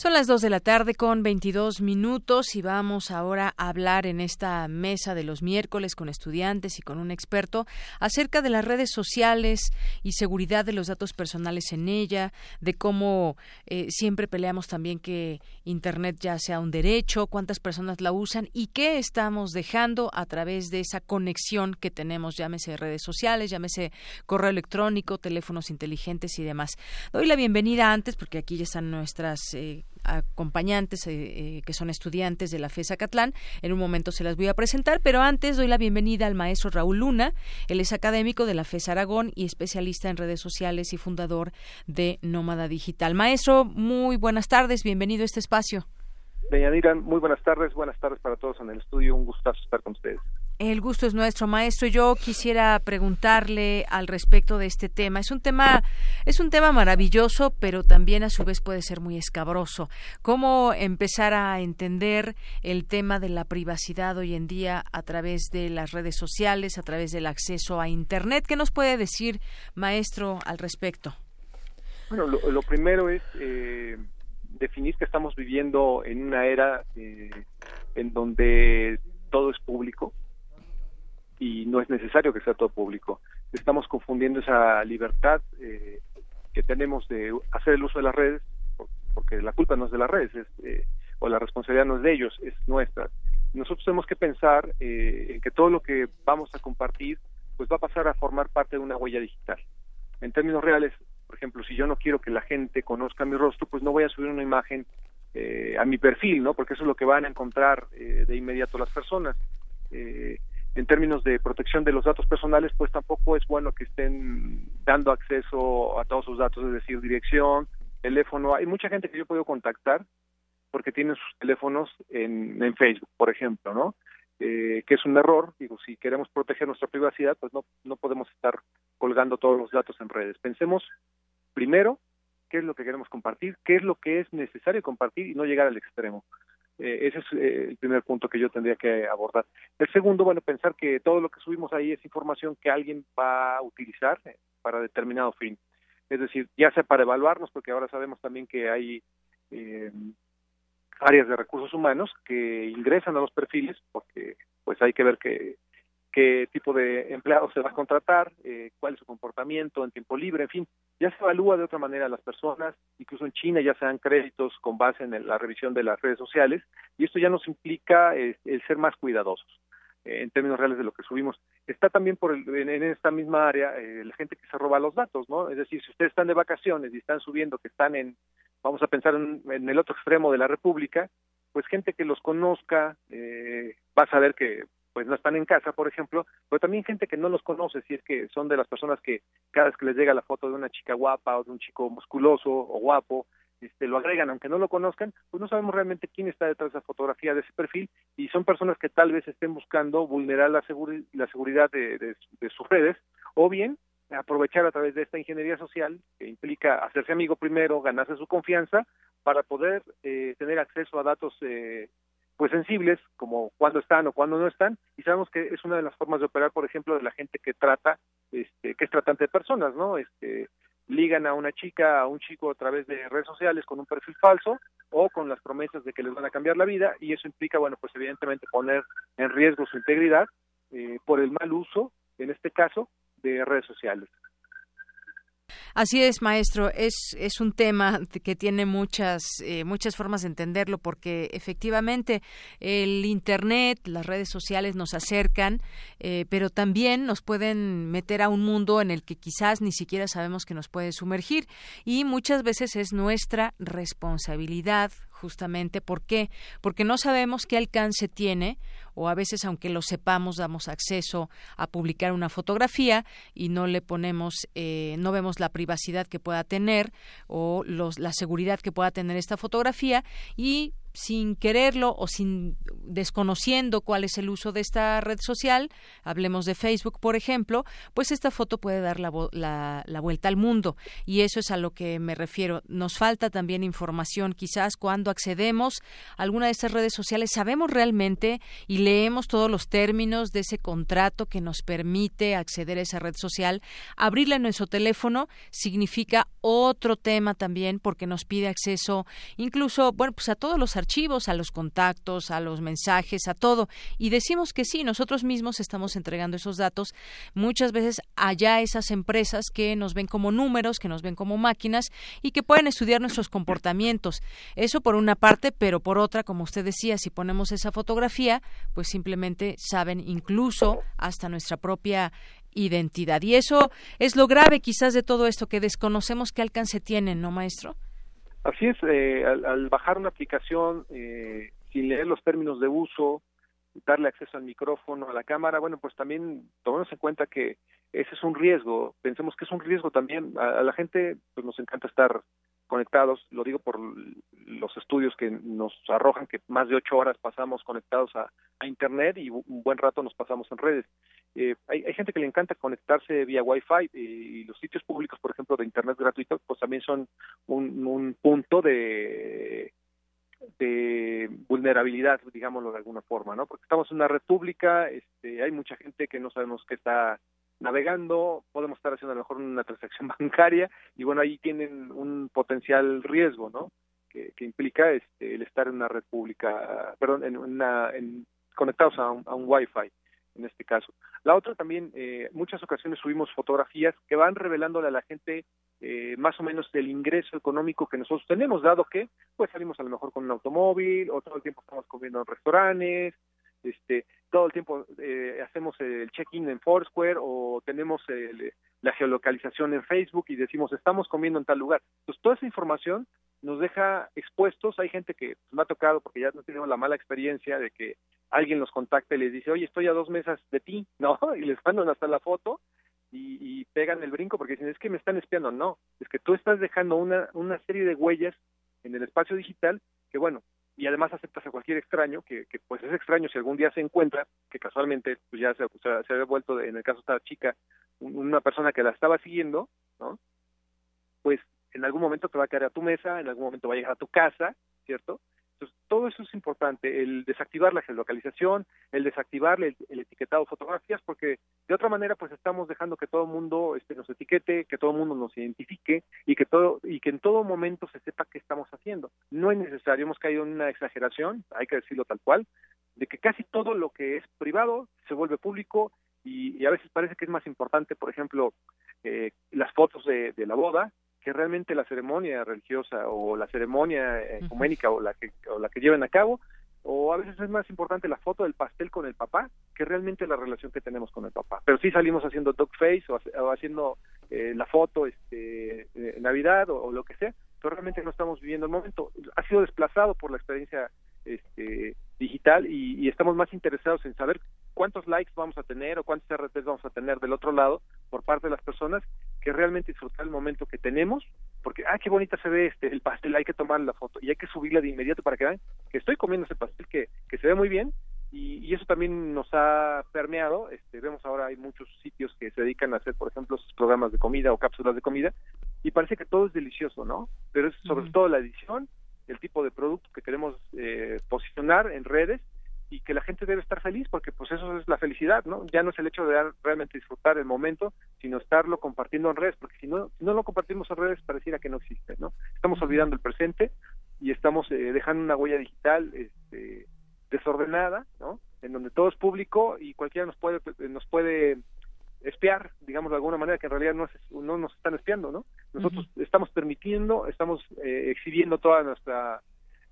Son las 2 de la tarde con 22 minutos y vamos ahora a hablar en esta mesa de los miércoles con estudiantes y con un experto acerca de las redes sociales y seguridad de los datos personales en ella, de cómo eh, siempre peleamos también que Internet ya sea un derecho, cuántas personas la usan y qué estamos dejando a través de esa conexión que tenemos, llámese redes sociales, llámese correo electrónico, teléfonos inteligentes y demás. Doy la bienvenida antes porque aquí ya están nuestras eh, acompañantes eh, eh, que son estudiantes de la FESA Catlán. En un momento se las voy a presentar, pero antes doy la bienvenida al maestro Raúl Luna. Él es académico de la FESA Aragón y especialista en redes sociales y fundador de Nómada Digital. Maestro, muy buenas tardes, bienvenido a este espacio. Deyanira, muy buenas tardes, buenas tardes para todos en el estudio, un gustazo estar con ustedes. El gusto es nuestro, maestro. Yo quisiera preguntarle al respecto de este tema. Es un tema, es un tema maravilloso, pero también a su vez puede ser muy escabroso. ¿Cómo empezar a entender el tema de la privacidad hoy en día a través de las redes sociales, a través del acceso a Internet? ¿Qué nos puede decir, maestro, al respecto? Bueno, lo, primero es eh, definir que estamos viviendo en una era eh, en donde todo es público y no es necesario que sea todo público. Estamos confundiendo esa libertad eh, que tenemos de hacer el uso de las redes, porque la culpa no es de las redes, eh, o la responsabilidad no es de ellos, es nuestra. Nosotros tenemos que pensar eh, en que todo lo que vamos a compartir, pues va a pasar a formar parte de una huella digital. En términos reales, por ejemplo, si yo no quiero que la gente conozca mi rostro, pues no voy a subir una imagen a mi perfil, ¿no? Porque eso es lo que van a encontrar de inmediato las personas. Eh, en términos de protección de los datos personales, pues tampoco es bueno que estén dando acceso a todos sus datos, es decir, dirección, teléfono. Hay mucha gente que yo puedo contactar porque tienen sus teléfonos en, en Facebook, por ejemplo, ¿no? Eh, que es un error. Digo, si queremos proteger nuestra privacidad, pues no, no podemos estar colgando todos los datos en redes. Pensemos primero qué es lo que queremos compartir, qué es lo que es necesario compartir y no llegar al extremo. Eh, ese es eh, el primer punto que yo tendría que abordar. El segundo, bueno, pensar que todo lo que subimos ahí es información que alguien va a utilizar eh, para determinado fin. Es decir, ya sea para evaluarnos, porque ahora sabemos también que hay áreas de recursos humanos que ingresan a los perfiles, porque pues hay que ver que qué tipo de empleado se va a contratar, eh, cuál es su comportamiento en tiempo libre, en fin, ya se evalúa de otra manera a las personas, incluso en China ya se dan créditos con base en la revisión de las redes sociales, y esto ya nos implica el ser más cuidadosos eh, en términos reales de lo que subimos. Está también por en, esta misma área eh, la gente que se roba los datos, ¿no? Es decir, si ustedes están de vacaciones y están subiendo que están en, vamos a pensar en, en el otro extremo de la República, pues gente que los conozca va a saber que pues no están en casa, por ejemplo, pero también gente que no los conoce, si es que son de las personas que cada vez que les llega la foto de una chica guapa o de un chico musculoso o guapo, este, lo agregan, aunque no lo conozcan, pues no sabemos realmente quién está detrás de esa fotografía, de ese perfil, y son personas que tal vez estén buscando vulnerar la, la seguridad de, de sus redes, o bien aprovechar a través de esta ingeniería social, que implica hacerse amigo primero, ganarse su confianza, para poder eh, tener acceso a datos eh, pues sensibles, como cuándo están o cuándo no están, y sabemos que es una de las formas de operar, por ejemplo, de la gente que trata, este, que es tratante de personas, ¿no? Este, ligan a una chica, a un chico a través de redes sociales con un perfil falso o con las promesas de que les van a cambiar la vida, y eso implica, bueno, pues evidentemente poner en riesgo su integridad eh, por el mal uso, en este caso, de redes sociales. Así es, maestro. Es, es un tema que tiene muchas, eh, muchas formas de entenderlo porque efectivamente el Internet, las redes sociales nos acercan, eh, pero también nos pueden meter a un mundo en el que quizás ni siquiera sabemos que nos puede sumergir y muchas veces es nuestra responsabilidad justamente. ¿Por qué? Porque no sabemos qué alcance tiene o a veces aunque lo sepamos damos acceso a publicar una fotografía y no le ponemos, eh, no vemos la privacidad que pueda tener o los, la seguridad que pueda tener esta fotografía y sin quererlo o sin desconociendo cuál es el uso de esta red social, hablemos de Facebook, por ejemplo, pues esta foto puede dar la, la, vuelta al mundo. Y eso es a lo que me refiero. Nos falta también información. Quizás cuando accedemos a alguna de estas redes sociales, sabemos realmente y leemos todos los términos de ese contrato que nos permite acceder a esa red social. Abrirla en nuestro teléfono significa otro tema también porque nos pide acceso incluso, bueno, pues a todos los archivos, a los contactos, a los mensajes, a todo. Y decimos que sí, nosotros mismos estamos entregando esos datos. Muchas veces allá esas empresas que nos ven como números, que nos ven como máquinas y que pueden estudiar nuestros comportamientos. Eso por una parte, pero por otra, como usted decía, si ponemos esa fotografía, pues simplemente saben incluso hasta nuestra propia identidad. Y eso es lo grave quizás de todo esto, que desconocemos qué alcance tienen, ¿no, maestro? Así es, eh, al, bajar una aplicación eh, sin leer los términos de uso, darle acceso al micrófono, a la cámara, bueno, pues también tomemos en cuenta que ese es un riesgo. Pensemos que es un riesgo también. A, la gente pues nos encanta estar conectados, lo digo por los estudios que nos arrojan que más de ocho horas pasamos conectados a, Internet y un buen rato nos pasamos en redes. Eh, hay, gente que le encanta conectarse vía Wi-Fi y los sitios públicos, por ejemplo, de Internet gratuito, pues también son un, un punto de de vulnerabilidad, digámoslo de alguna forma, ¿no? Porque estamos en una república, este, hay mucha gente que no sabemos qué está navegando, podemos estar haciendo a lo mejor una transacción bancaria y bueno, ahí tienen un potencial riesgo, ¿no? Que, implica este, el estar en una red pública, perdón, en una, en, conectados a un, a un Wi-Fi en este caso. La otra también, eh, muchas ocasiones subimos fotografías que van revelándole a la gente eh, más o menos del ingreso económico que nosotros tenemos, dado que pues salimos a lo mejor con un automóvil o todo el tiempo estamos comiendo en restaurantes, este, todo el tiempo eh, hacemos el check-in en Foursquare o tenemos la geolocalización en Facebook y decimos estamos comiendo en tal lugar. Entonces toda esa información nos deja expuestos. Hay gente que pues, me ha tocado porque ya no tenemos la mala experiencia de que alguien los contacta y les dice, oye, estoy a dos mesas de ti, ¿no? Y les mandan hasta la foto y, y, pegan el brinco porque dicen, es que me están espiando. No, es que tú estás dejando una, una serie de huellas en el espacio digital que, bueno, y además aceptas a cualquier extraño, que, pues es extraño si algún día se encuentra, que casualmente pues ya se, se, había vuelto, en el caso de esta chica, una persona que la estaba siguiendo, ¿no? Pues en algún momento te va a caer a tu mesa, en algún momento va a llegar a tu casa, ¿cierto? Entonces, todo eso es importante, el desactivar la geolocalización, el desactivar el, etiquetado de fotografías, porque de otra manera pues estamos dejando que todo el mundo este, nos etiquete, que todo el mundo nos identifique y que todo y que en todo momento se sepa qué estamos haciendo. No es necesario, hemos caído en una exageración, hay que decirlo tal cual, de que casi todo lo que es privado se vuelve público y, a veces parece que es más importante, por ejemplo, eh, las fotos de, la boda que realmente la ceremonia religiosa o la ceremonia ecuménica o la que o la que lleven a cabo o a veces es más importante la foto del pastel con el papá que realmente la relación que tenemos con el papá. Pero sí salimos haciendo dog face o, haciendo eh, la foto este, Navidad o, lo que sea, pero realmente no estamos viviendo el momento. Ha sido desplazado por la experiencia este, digital y, estamos más interesados en saber cuántos likes vamos a tener o cuántos RTs vamos a tener del otro lado por parte de las personas que realmente disfrutar el momento que tenemos porque ah qué bonita se ve este el pastel hay que tomar la foto y hay que subirla de inmediato para que vean que estoy comiendo ese pastel que, que se ve muy bien y, eso también nos ha permeado este vemos ahora hay muchos sitios que se dedican a hacer por ejemplo sus programas de comida o cápsulas de comida y parece que todo es delicioso no pero es sobre todo la edición el tipo de producto que queremos eh, posicionar en redes y que la gente debe estar feliz porque pues eso es la felicidad, ¿no? Ya no es el hecho de realmente disfrutar el momento, sino estarlo compartiendo en redes, porque si no, si no lo compartimos en redes pareciera que no existe, ¿no? Estamos olvidando el presente y estamos eh, dejando una huella digital este, desordenada, ¿no? En donde todo es público y cualquiera nos puede nos puede espiar, digamos de alguna manera, que en realidad no, no nos están espiando, ¿no? Nosotros estamos permitiendo, estamos eh, exhibiendo toda nuestra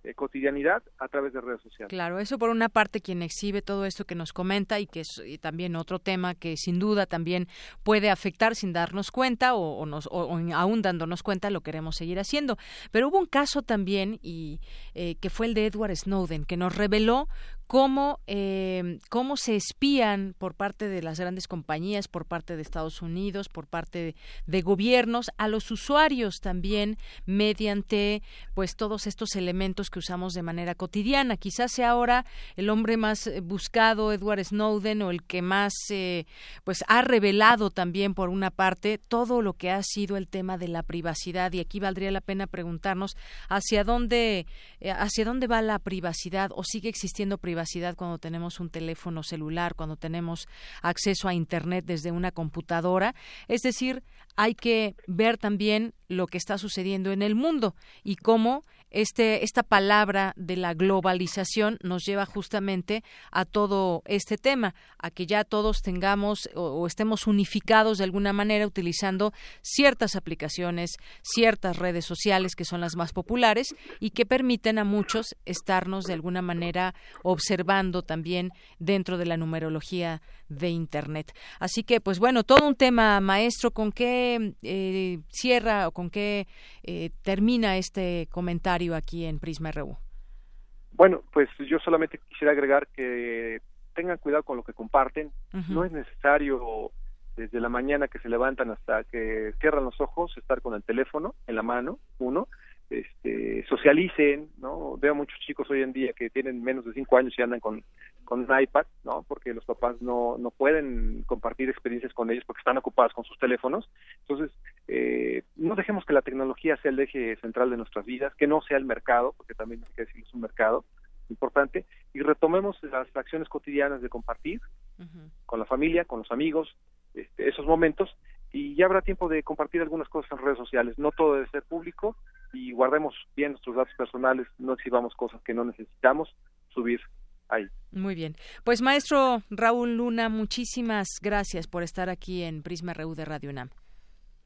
eh, cotidianidad a través de redes sociales. Claro, eso por una parte quien exhibe todo esto que nos comenta y que es también otro tema que sin duda también puede afectar sin darnos cuenta o, nos, aún dándonos cuenta lo queremos seguir haciendo. Pero hubo un caso también y eh, que fue el de Edward Snowden que nos reveló cómo, eh, cómo se espían por parte de las grandes compañías, por parte de Estados Unidos, por parte de, gobiernos, a los usuarios también mediante pues todos estos elementos que usamos de manera cotidiana. Quizás sea ahora el hombre más eh, buscado, Edward Snowden, o el que más eh, pues ha revelado también por una parte todo lo que ha sido el tema de la privacidad. Y aquí valdría la pena preguntarnos hacia dónde, hacia dónde va la privacidad o sigue existiendo privacidad cuando tenemos un teléfono celular, cuando tenemos acceso a Internet desde una computadora. Es decir, hay que ver también lo que está sucediendo en el mundo y cómo este, esta palabra de la globalización nos lleva justamente a todo este tema, a que ya todos tengamos o, estemos unificados de alguna manera utilizando ciertas aplicaciones, ciertas redes sociales que son las más populares y que permiten a muchos estarnos de alguna manera observando también dentro de la numerología de Internet. Así que, pues bueno, todo un tema, maestro, ¿con qué eh, cierra o con qué eh, termina este comentario aquí en Prisma RU? Bueno, pues yo solamente quisiera agregar que tengan cuidado con lo que comparten. No es necesario desde la mañana que se levantan hasta que cierran los ojos estar con el teléfono en la mano, uno este, socialicen, ¿no? Veo muchos chicos hoy en día que tienen menos de cinco años y andan con, con un iPad, ¿no? Porque los papás no, no pueden compartir experiencias con ellos porque están ocupados con sus teléfonos. Entonces, eh, no dejemos que la tecnología sea el eje central de nuestras vidas, que no sea el mercado, porque también hay que decir es un mercado importante, y retomemos las acciones cotidianas de compartir con la familia, con los amigos, este, esos momentos y ya habrá tiempo de compartir algunas cosas en redes sociales. No todo debe ser público y guardemos bien nuestros datos personales, no exhibamos cosas que no necesitamos subir ahí. Muy bien. Pues maestro Raúl Luna, muchísimas gracias por estar aquí en Prisma RU de Radio UNAM.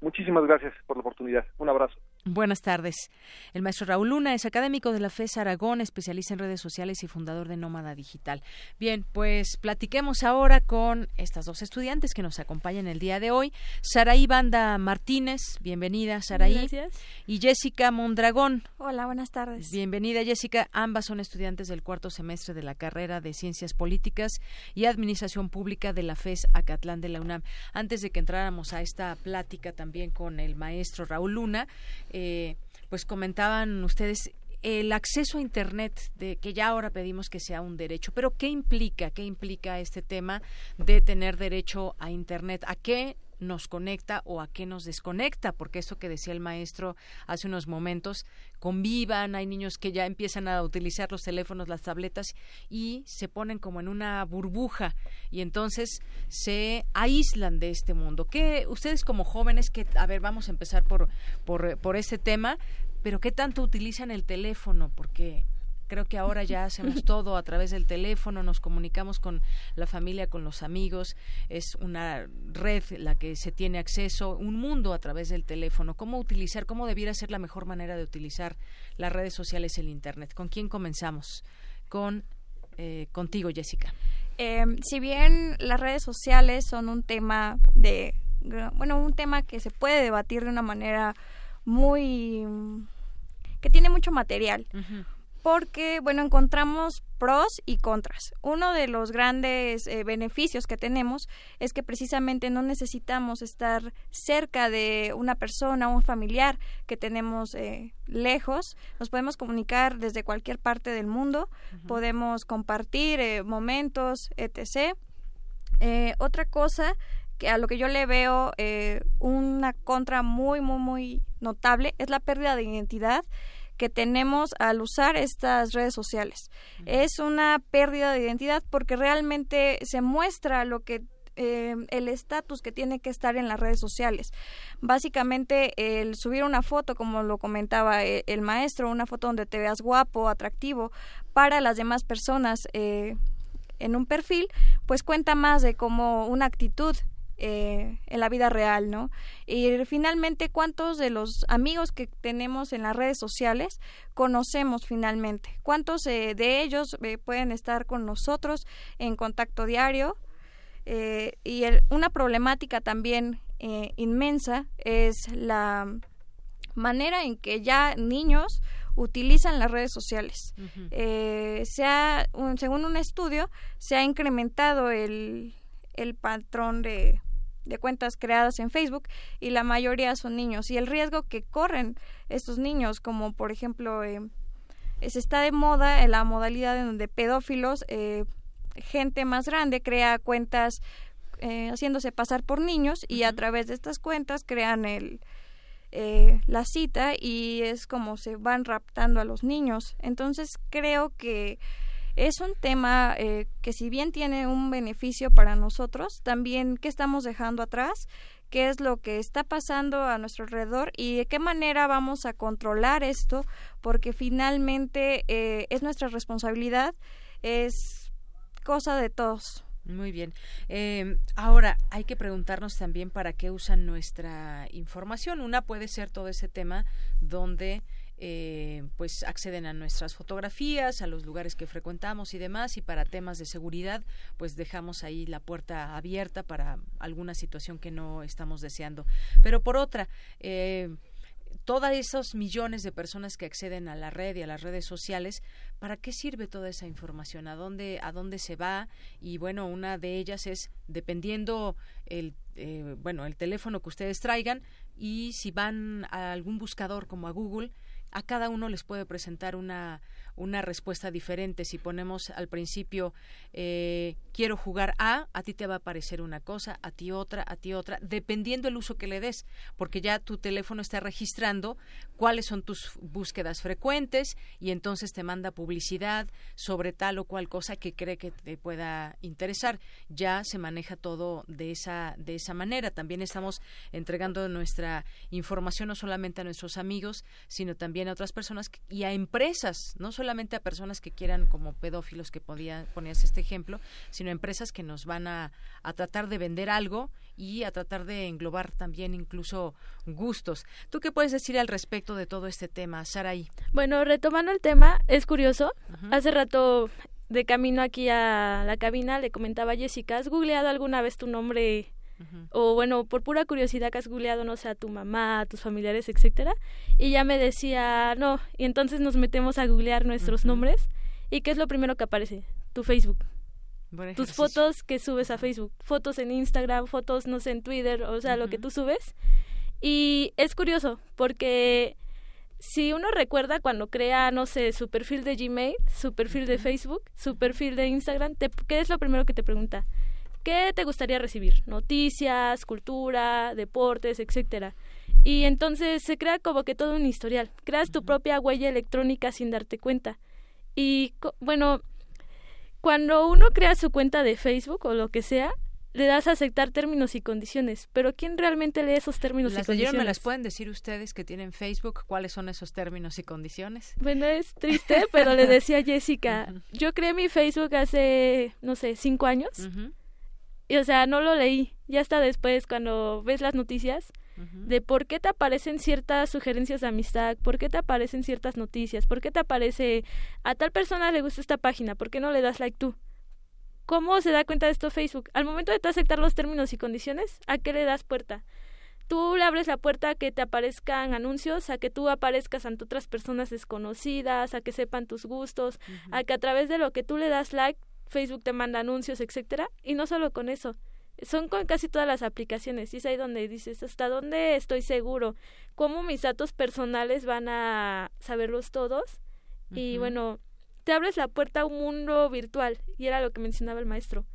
Muchísimas gracias por la oportunidad. Un abrazo. Buenas tardes. El maestro Raúl Luna es académico de la FES Aragón, especialista en redes sociales y fundador de Nómada Digital. Bien, pues platiquemos ahora con estas dos estudiantes que nos acompañan el día de hoy. Saraí Banda Martínez, bienvenida Saraí. Gracias. Y Jessica Mondragón. Hola, buenas tardes. Bienvenida Jessica. Ambas son estudiantes del cuarto semestre de la carrera de Ciencias Políticas y Administración Pública de la FES Acatlán de la UNAM. Antes de que entráramos a esta plática también con el maestro Raúl Luna, eh, pues comentaban ustedes el acceso a Internet, de que ya ahora pedimos que sea un derecho, pero ¿qué implica? ¿Qué implica este tema de tener derecho a Internet? ¿A qué nos conecta o a qué nos desconecta, porque eso que decía el maestro hace unos momentos, convivan, hay niños que ya empiezan a utilizar los teléfonos, las tabletas y se ponen como en una burbuja y entonces se aíslan de este mundo. ¿Qué ustedes como jóvenes que a ver, vamos a empezar por por por este tema, pero qué tanto utilizan el teléfono? Porque Creo que ahora ya hacemos todo a través del teléfono, nos comunicamos con la familia, con los amigos, es una red la que se tiene acceso, un mundo a través del teléfono. ¿Cómo utilizar, cómo debiera ser la mejor manera de utilizar las redes sociales, el Internet? ¿Con quién comenzamos? Con eh, contigo, Jessica. Em, si bien las redes sociales son un tema de, bueno, un tema que se puede debatir de una manera muy que tiene mucho material porque, bueno, encontramos pros y contras. Uno de los grandes eh, beneficios que tenemos es que precisamente no necesitamos estar cerca de una persona o un familiar que tenemos eh, lejos. Nos podemos comunicar desde cualquier parte del mundo, podemos compartir eh, momentos, etc. otra cosa que a lo que yo le veo una contra muy, muy, muy notable es la pérdida de identidad que tenemos al usar estas redes sociales. Es una pérdida de identidad porque realmente se muestra lo que eh, el estatus que tiene que estar en las redes sociales. Básicamente, el subir una foto, como lo comentaba eh, el, maestro, una foto donde te veas guapo, atractivo, para las demás personas eh, en un perfil, pues cuenta más de como una actitud eh, en la vida real, ¿no? Y finalmente, ¿cuántos de los amigos que tenemos en las redes sociales conocemos finalmente? ¿Cuántos eh, de ellos eh, pueden estar con nosotros en contacto diario? y una problemática también inmensa es la manera en que ya niños utilizan las redes sociales. según un estudio, se ha incrementado el, el patrón de de cuentas creadas en Facebook y la mayoría son niños. Y el riesgo que corren estos niños como por ejemplo eh, se está de moda en la modalidad en donde pedófilos eh, gente más grande crea cuentas eh, haciéndose pasar por niños y a través de estas cuentas crean el la cita y es como se van raptando a los niños. Entonces creo que es un tema eh, que si bien tiene un beneficio para nosotros, también qué estamos dejando atrás, qué es lo que está pasando a nuestro alrededor y de qué manera vamos a controlar esto, porque finalmente eh, es nuestra responsabilidad, es cosa de todos. Muy bien. Eh, ahora, hay que preguntarnos también para qué usan nuestra información. Una puede ser todo ese tema donde eh, pues acceden a nuestras fotografías, a los lugares que frecuentamos y demás, y para temas de seguridad, pues dejamos ahí la puerta abierta para alguna situación que no estamos deseando. Pero por otra, eh, todos esos millones de personas que acceden a la red y a las redes sociales, ¿para qué sirve toda esa información? ¿A dónde, a dónde se va? Y bueno, una de ellas es, dependiendo el, eh, bueno, el teléfono que ustedes traigan, y si van a algún buscador como a Google, a cada uno les puede presentar una, una respuesta diferente. Si ponemos al principio eh, quiero jugar a, a ti te va a aparecer una cosa, a ti otra, a ti otra, dependiendo el uso que le des, porque ya tu teléfono está registrando cuáles son tus búsquedas frecuentes y entonces te manda publicidad sobre tal o cual cosa que cree que te pueda interesar. Ya se maneja todo de esa de esa manera. También estamos entregando nuestra información no solamente a nuestros amigos, sino también a otras personas y a empresas, no solamente a personas que quieran como pedófilos que podía ponías este ejemplo, sino empresas que nos van a, a tratar de vender algo y a tratar de englobar también incluso gustos. ¿Tú qué puedes decir al respecto de todo este tema, Saraí? Bueno, retomando el tema, es curioso. Hace rato de camino aquí a la cabina le comentaba a Jessica, ¿has googleado alguna vez tu nombre? O bueno, por pura curiosidad que has googleado, no sé, a tu mamá, a tus familiares, etcétera. Y ya me decía, no. Y entonces nos metemos a googlear nuestros nombres. ¿Y qué es lo primero que aparece? Tu Facebook. tus fotos que subes a Facebook, fotos en Instagram, fotos, no sé, en Twitter, o sea, lo que tú subes. Y es curioso, porque si uno recuerda cuando crea, no sé, su perfil de Gmail, su perfil de Facebook, su perfil de Instagram, ¿qué es lo primero que te pregunta? ¿Qué te gustaría recibir? Noticias, cultura, deportes, etcétera. Y entonces se crea como que todo un historial. Creas tu propia huella electrónica sin darte cuenta. Y bueno, cuando uno crea su cuenta de Facebook o lo que sea, le das a aceptar términos y condiciones, pero ¿quién realmente lee esos términos y condiciones? ¿Me las pueden decir ustedes que tienen Facebook? ¿Cuáles son esos términos y condiciones? Bueno, es triste, pero le decía a Jessica, yo creé mi Facebook hace, no sé, cinco años, y o sea, no lo leí, ya hasta después cuando ves las noticias, de por qué te aparecen ciertas sugerencias de amistad, por qué te aparecen ciertas noticias, por qué te aparece a tal persona le gusta esta página, por qué no le das like tú. ¿Cómo se da cuenta de esto Facebook? Al momento de aceptar los términos y condiciones, ¿a qué le das puerta? Tú le abres la puerta a que te aparezcan anuncios, a que tú aparezcas ante otras personas desconocidas, a que sepan tus gustos, a que a través de lo que tú le das like, Facebook te manda anuncios, etcétera, y no solo con eso. Son con casi todas las aplicaciones, y es ahí donde dices, ¿hasta dónde estoy seguro? ¿Cómo mis datos personales van a saberlos todos? Y bueno, te abres la puerta a un mundo virtual, y era lo que mencionaba el maestro.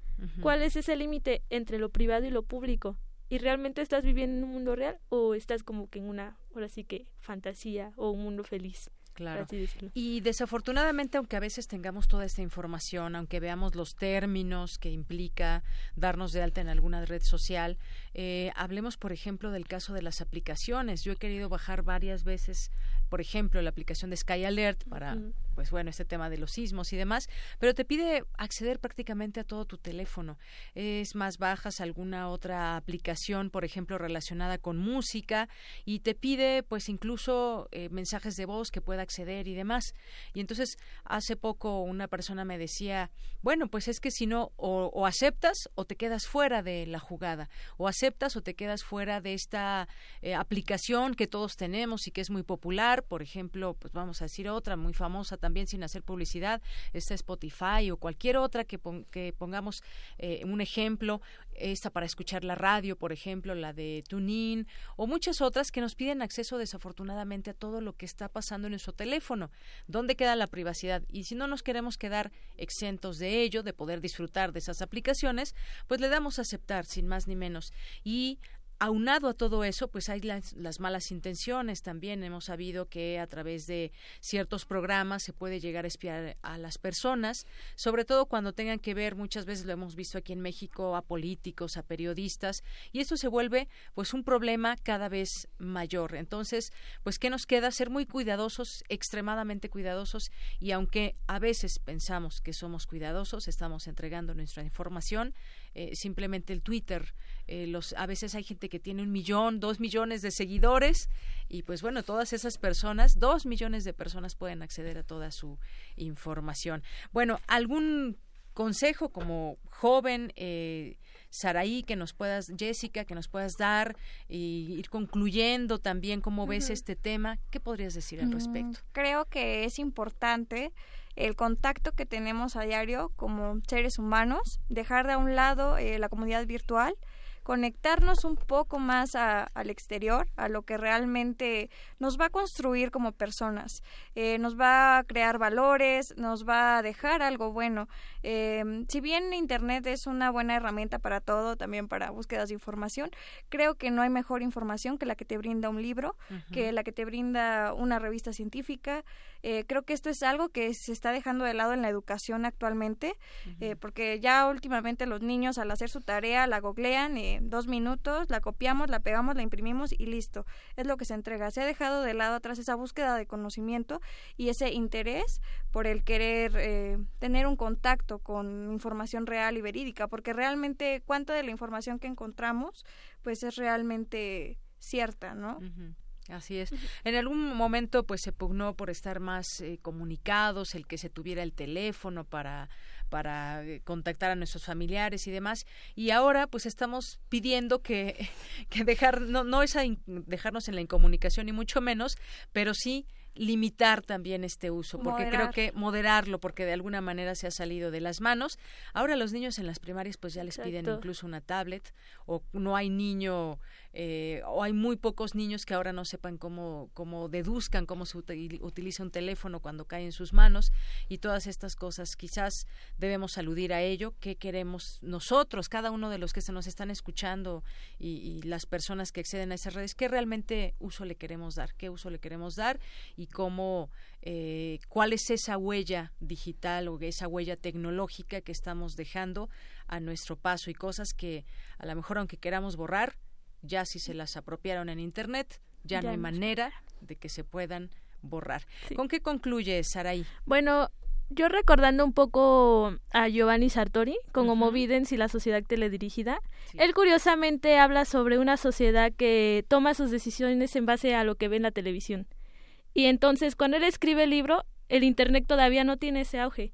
¿Cuál es ese límite entre lo privado y lo público? ¿Y realmente estás viviendo en un mundo real o estás como que en una, ahora sí que, fantasía o un mundo feliz? Claro. Y desafortunadamente, aunque a veces tengamos toda esta información, aunque veamos los términos que implica darnos de alta en alguna red social, eh, hablemos, por ejemplo, del caso de las aplicaciones. Yo he querido bajar varias veces, por ejemplo, la aplicación de Sky Alert para pues bueno, este tema de los sismos y demás, pero te pide acceder prácticamente a todo tu teléfono. Es más, bajas alguna otra aplicación, por ejemplo, relacionada con música y te pide pues incluso eh, mensajes de voz que pueda acceder y demás. Y entonces hace poco una persona me decía, bueno, pues es que si no, o, aceptas o te quedas fuera de la jugada, o aceptas o te quedas fuera de esta eh, aplicación que todos tenemos y que es muy popular, por ejemplo, pues vamos a decir otra muy famosa también sin hacer publicidad, está Spotify o cualquier otra que, que pongamos eh, un ejemplo, esta para escuchar la radio, por ejemplo, la de TuneIn o muchas otras que nos piden acceso desafortunadamente a todo lo que está pasando en nuestro teléfono. ¿Dónde queda la privacidad? Y si no nos queremos quedar exentos de ello, de poder disfrutar de esas aplicaciones, pues le damos a aceptar sin más ni menos. Y aunado a todo eso, pues hay las, malas intenciones también. Hemos sabido que a través de ciertos programas se puede llegar a espiar a las personas, sobre todo cuando tengan que ver, muchas veces lo hemos visto aquí en México, a políticos, a periodistas, y esto se vuelve pues un problema cada vez mayor. Entonces, pues ¿qué nos queda? Ser muy cuidadosos, extremadamente cuidadosos, y aunque a veces pensamos que somos cuidadosos, estamos entregando nuestra información, eh, simplemente el Twitter. Eh, los, a veces hay gente que tiene un millón, dos millones de seguidores y pues bueno, todas esas personas, dos millones de personas pueden acceder a toda su información. Bueno, algún consejo como joven, eh, Saraí, que nos puedas, Jessica, que nos puedas dar y ir concluyendo también cómo ves este tema. ¿Qué podrías decir al mm, respecto? creo que es importante el contacto que tenemos a diario como seres humanos, dejar de un lado eh, la comunidad virtual conectarnos un poco más al exterior, a lo que realmente nos va a construir como personas, eh, nos va a crear valores, nos va a dejar algo bueno. Eh, si bien Internet es una buena herramienta para todo, también para búsquedas de información, creo que no hay mejor información que la que te brinda un libro, que la que te brinda una revista científica. Eh, creo que esto es algo que se está dejando de lado en la educación actualmente, porque ya últimamente los niños al hacer su tarea la googlean dos minutos, la copiamos, la pegamos, la imprimimos y listo. Es lo que se entrega. Se ha dejado de lado atrás esa búsqueda de conocimiento y ese interés por el querer eh, tener un contacto con información real y verídica, porque realmente cuánta de la información que encontramos pues es realmente cierta, ¿no? Así es. En algún momento, pues se pugnó por estar más eh, comunicados, el que se tuviera el teléfono para para eh, contactar a nuestros familiares y demás. Y ahora pues estamos pidiendo que, que dejar, no, no es dejarnos en la incomunicación ni mucho menos, pero sí limitar también este uso, porque creo que moderarlo, porque de alguna manera se ha salido de las manos. Ahora los niños en las primarias pues ya les piden incluso una tablet o no hay niño eh, o hay muy pocos niños que ahora no sepan cómo, cómo deduzcan cómo se utiliza un teléfono cuando cae en sus manos y todas estas cosas. Quizás debemos aludir a ello, qué queremos nosotros, cada uno de los que se nos están escuchando y, y las personas que acceden a esas redes, qué realmente uso le queremos dar, qué uso le queremos dar y cómo eh, cuál es esa huella digital o esa huella tecnológica que estamos dejando a nuestro paso y cosas que a lo mejor aunque queramos borrar, ya si se las apropiaron en Internet, ya, no hay manera de que se puedan borrar. ¿Con qué concluye Saraí? Bueno, yo recordando un poco a Giovanni Sartori con Homo Videns y la sociedad teledirigida, él curiosamente habla sobre una sociedad que toma sus decisiones en base a lo que ve en la televisión. Y entonces cuando él escribe el libro, el Internet todavía no tiene ese auge.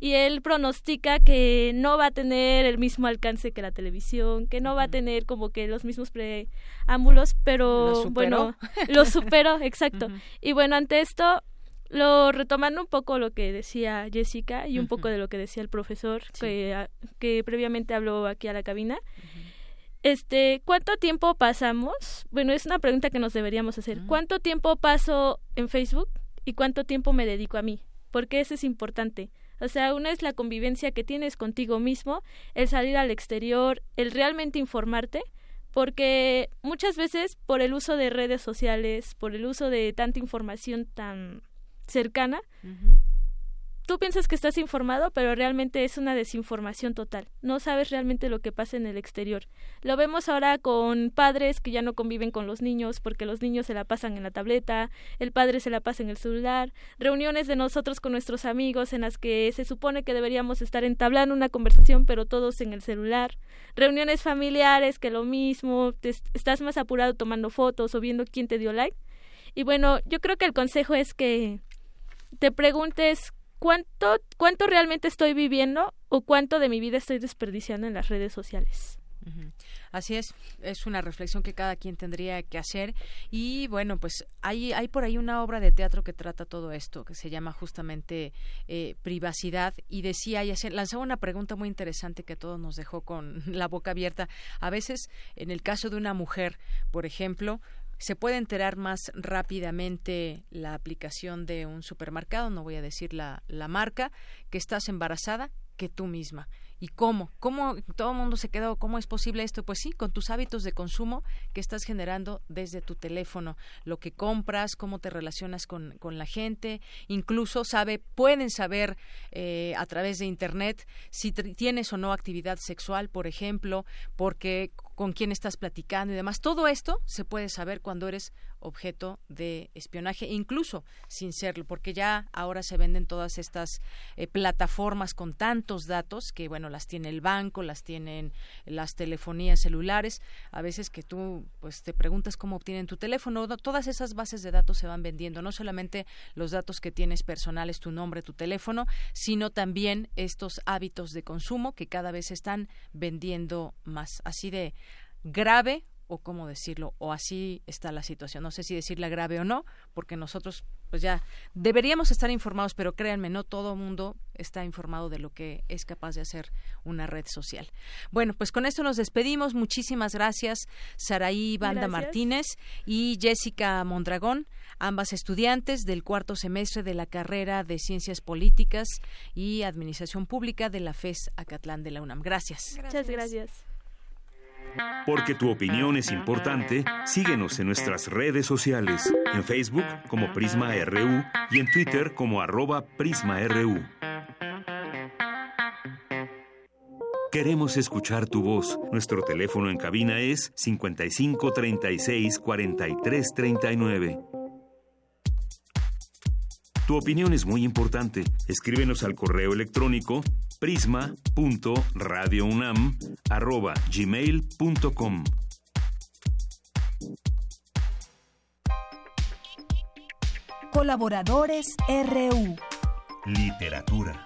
Y él pronostica que no va a tener el mismo alcance que la televisión, que no va a tener como que los mismos preámbulos, pero bueno, lo superó, exacto. Y bueno, ante esto, lo retomando un poco lo que decía Jessica y un poco de lo que decía el profesor que, que previamente habló aquí a la cabina. Este, ¿cuánto tiempo pasamos? Bueno, es una pregunta que nos deberíamos hacer. ¿Cuánto tiempo paso en Facebook y cuánto tiempo me dedico a mí? Porque eso es importante. O sea, una es la convivencia que tienes contigo mismo, el salir al exterior, el realmente informarte, porque muchas veces por el uso de redes sociales, por el uso de tanta información tan cercana, tú piensas que estás informado, pero realmente es una desinformación total. No sabes realmente lo que pasa en el exterior. Lo vemos ahora con padres que ya no conviven con los niños porque los niños se la pasan en la tableta, el padre se la pasa en el celular, reuniones de nosotros con nuestros amigos en las que se supone que deberíamos estar entablando una conversación, pero todos en el celular, reuniones familiares que lo mismo, estás más apurado tomando fotos o viendo quién te dio like. Y bueno, yo creo que el consejo es que te preguntes cuánto, cuánto realmente estoy viviendo o cuánto de mi vida estoy desperdiciando en las redes sociales. Así es, es una reflexión que cada quien tendría que hacer y bueno, pues hay, hay por ahí una obra de teatro que trata todo esto, que se llama justamente eh, Privacidad y decía y lanzaba una pregunta muy interesante que a todos nos dejó con la boca abierta. A veces, en el caso de una mujer, por ejemplo, se puede enterar más rápidamente la aplicación de un supermercado, no voy a decir la, la marca, que estás embarazada que tú misma. ¿Y cómo? ¿Cómo todo el mundo se quedó? ¿Cómo es posible esto? Pues sí, con tus hábitos de consumo que estás generando desde tu teléfono, lo que compras, cómo te relacionas con, con la gente, incluso sabe, pueden saber eh, a través de internet si tienes o no actividad sexual, por ejemplo, porque con quién estás platicando y demás. Todo esto se puede saber cuando eres objeto de espionaje, incluso sin serlo, porque ya ahora se venden todas estas eh, plataformas con tantos datos que, bueno, las tiene el banco, las tienen las telefonías celulares, a veces que tú, pues, te preguntas cómo obtienen tu teléfono, todas esas bases de datos se van vendiendo, no solamente los datos que tienes personales, tu nombre, tu teléfono, sino también estos hábitos de consumo que cada vez están vendiendo más. Así de grave o cómo decirlo, o así está la situación. No sé si decirla grave o no, porque nosotros pues ya deberíamos estar informados, pero créanme, no todo el mundo está informado de lo que es capaz de hacer una red social. Bueno, pues con esto nos despedimos. Muchísimas gracias, Saraí Banda Martínez y Jessica Mondragón, ambas estudiantes del cuarto semestre de la carrera de Ciencias Políticas y Administración Pública de la FES Acatlán de la UNAM. Gracias. Muchas gracias. Porque tu opinión es importante, síguenos en nuestras redes sociales, en Facebook como Prisma RU y en Twitter como arroba PrismaRU. Queremos escuchar tu voz. Nuestro teléfono en cabina es 55 36 43 39. Tu opinión es muy importante. Escríbenos al correo electrónico prisma.radiounam@gmail.com. Colaboradores RU. Literatura.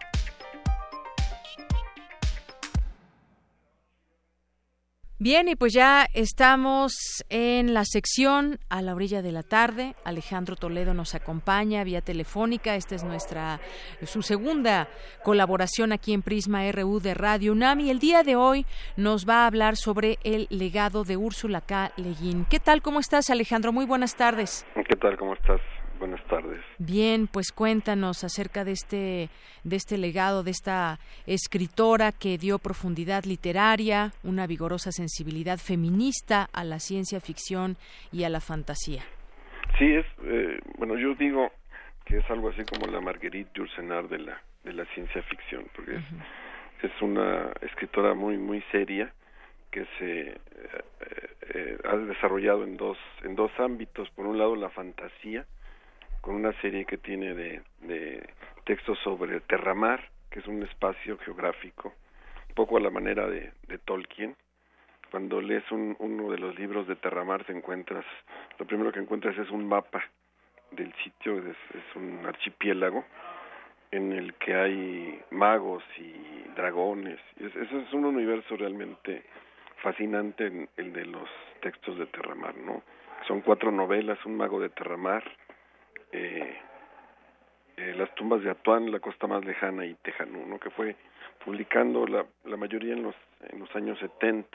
Bien, y pues ya estamos en la sección a la orilla de la tarde. Alejandro Toledo nos acompaña vía telefónica. Esta es nuestra su segunda colaboración aquí en Prisma RU de Radio UNAM y el día de hoy nos va a hablar sobre el legado de Úrsula K. Leguín. ¿Qué tal? ¿Cómo estás, Alejandro? Muy buenas tardes. ¿Qué tal? ¿Cómo estás? Buenas tardes. Bien, pues cuéntanos acerca de este de este legado de esta escritora que dio profundidad literaria, una vigorosa sensibilidad feminista a la ciencia ficción y a la fantasía. Sí, es eh, bueno, yo digo que es algo así como la Marguerite Yourcenar de la de la ciencia ficción, porque es, es una escritora muy muy seria que se eh, eh, ha desarrollado en dos en dos ámbitos por un lado la fantasía con una serie que tiene de, de textos sobre Terramar, que es un espacio geográfico, un poco a la manera de, de Tolkien. Cuando lees un, uno de los libros de Terramar te encuentras, lo primero que encuentras es un mapa del sitio, es, es un archipiélago en el que hay magos y dragones. eso es un universo realmente fascinante, el de los textos de Terramar, ¿no? Son cuatro novelas, un mago de Terramar, eh, eh, Las tumbas de Atuán, La costa más lejana y Tejanú, ¿no? que fue publicando la, la mayoría en los, en los años 70.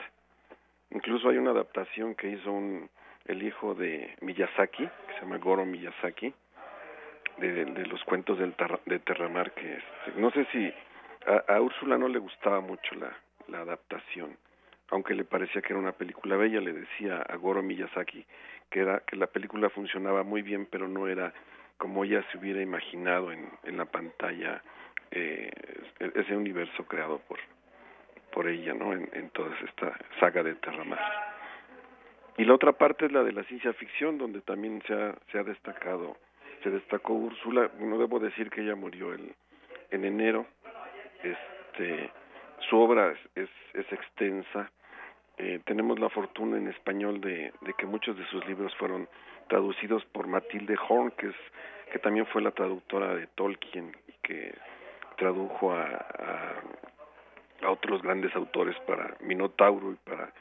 Incluso hay una adaptación que hizo un, el hijo de Miyazaki, que se llama Goro Miyazaki, de, de los cuentos del de Terramar, que este, no sé si a, a Úrsula no le gustaba mucho la, la adaptación, aunque le parecía que era una película bella, le decía a Goro Miyazaki que era que la película funcionaba muy bien, pero no era como ella se hubiera imaginado en, en la pantalla eh, ese universo creado por por ella, ¿no? En, en toda esta saga de Terramar. Y la otra parte es la de la ciencia ficción, donde también se ha, se ha destacado, se destacó Úrsula, no debo decir que ella murió el, en enero, este, su obra es, es, es extensa, eh, tenemos la fortuna en español de, de, que muchos de sus libros fueron traducidos por Matilde Horn, que es que también fue la traductora de Tolkien y que tradujo a, a, a otros grandes autores para Minotauro y para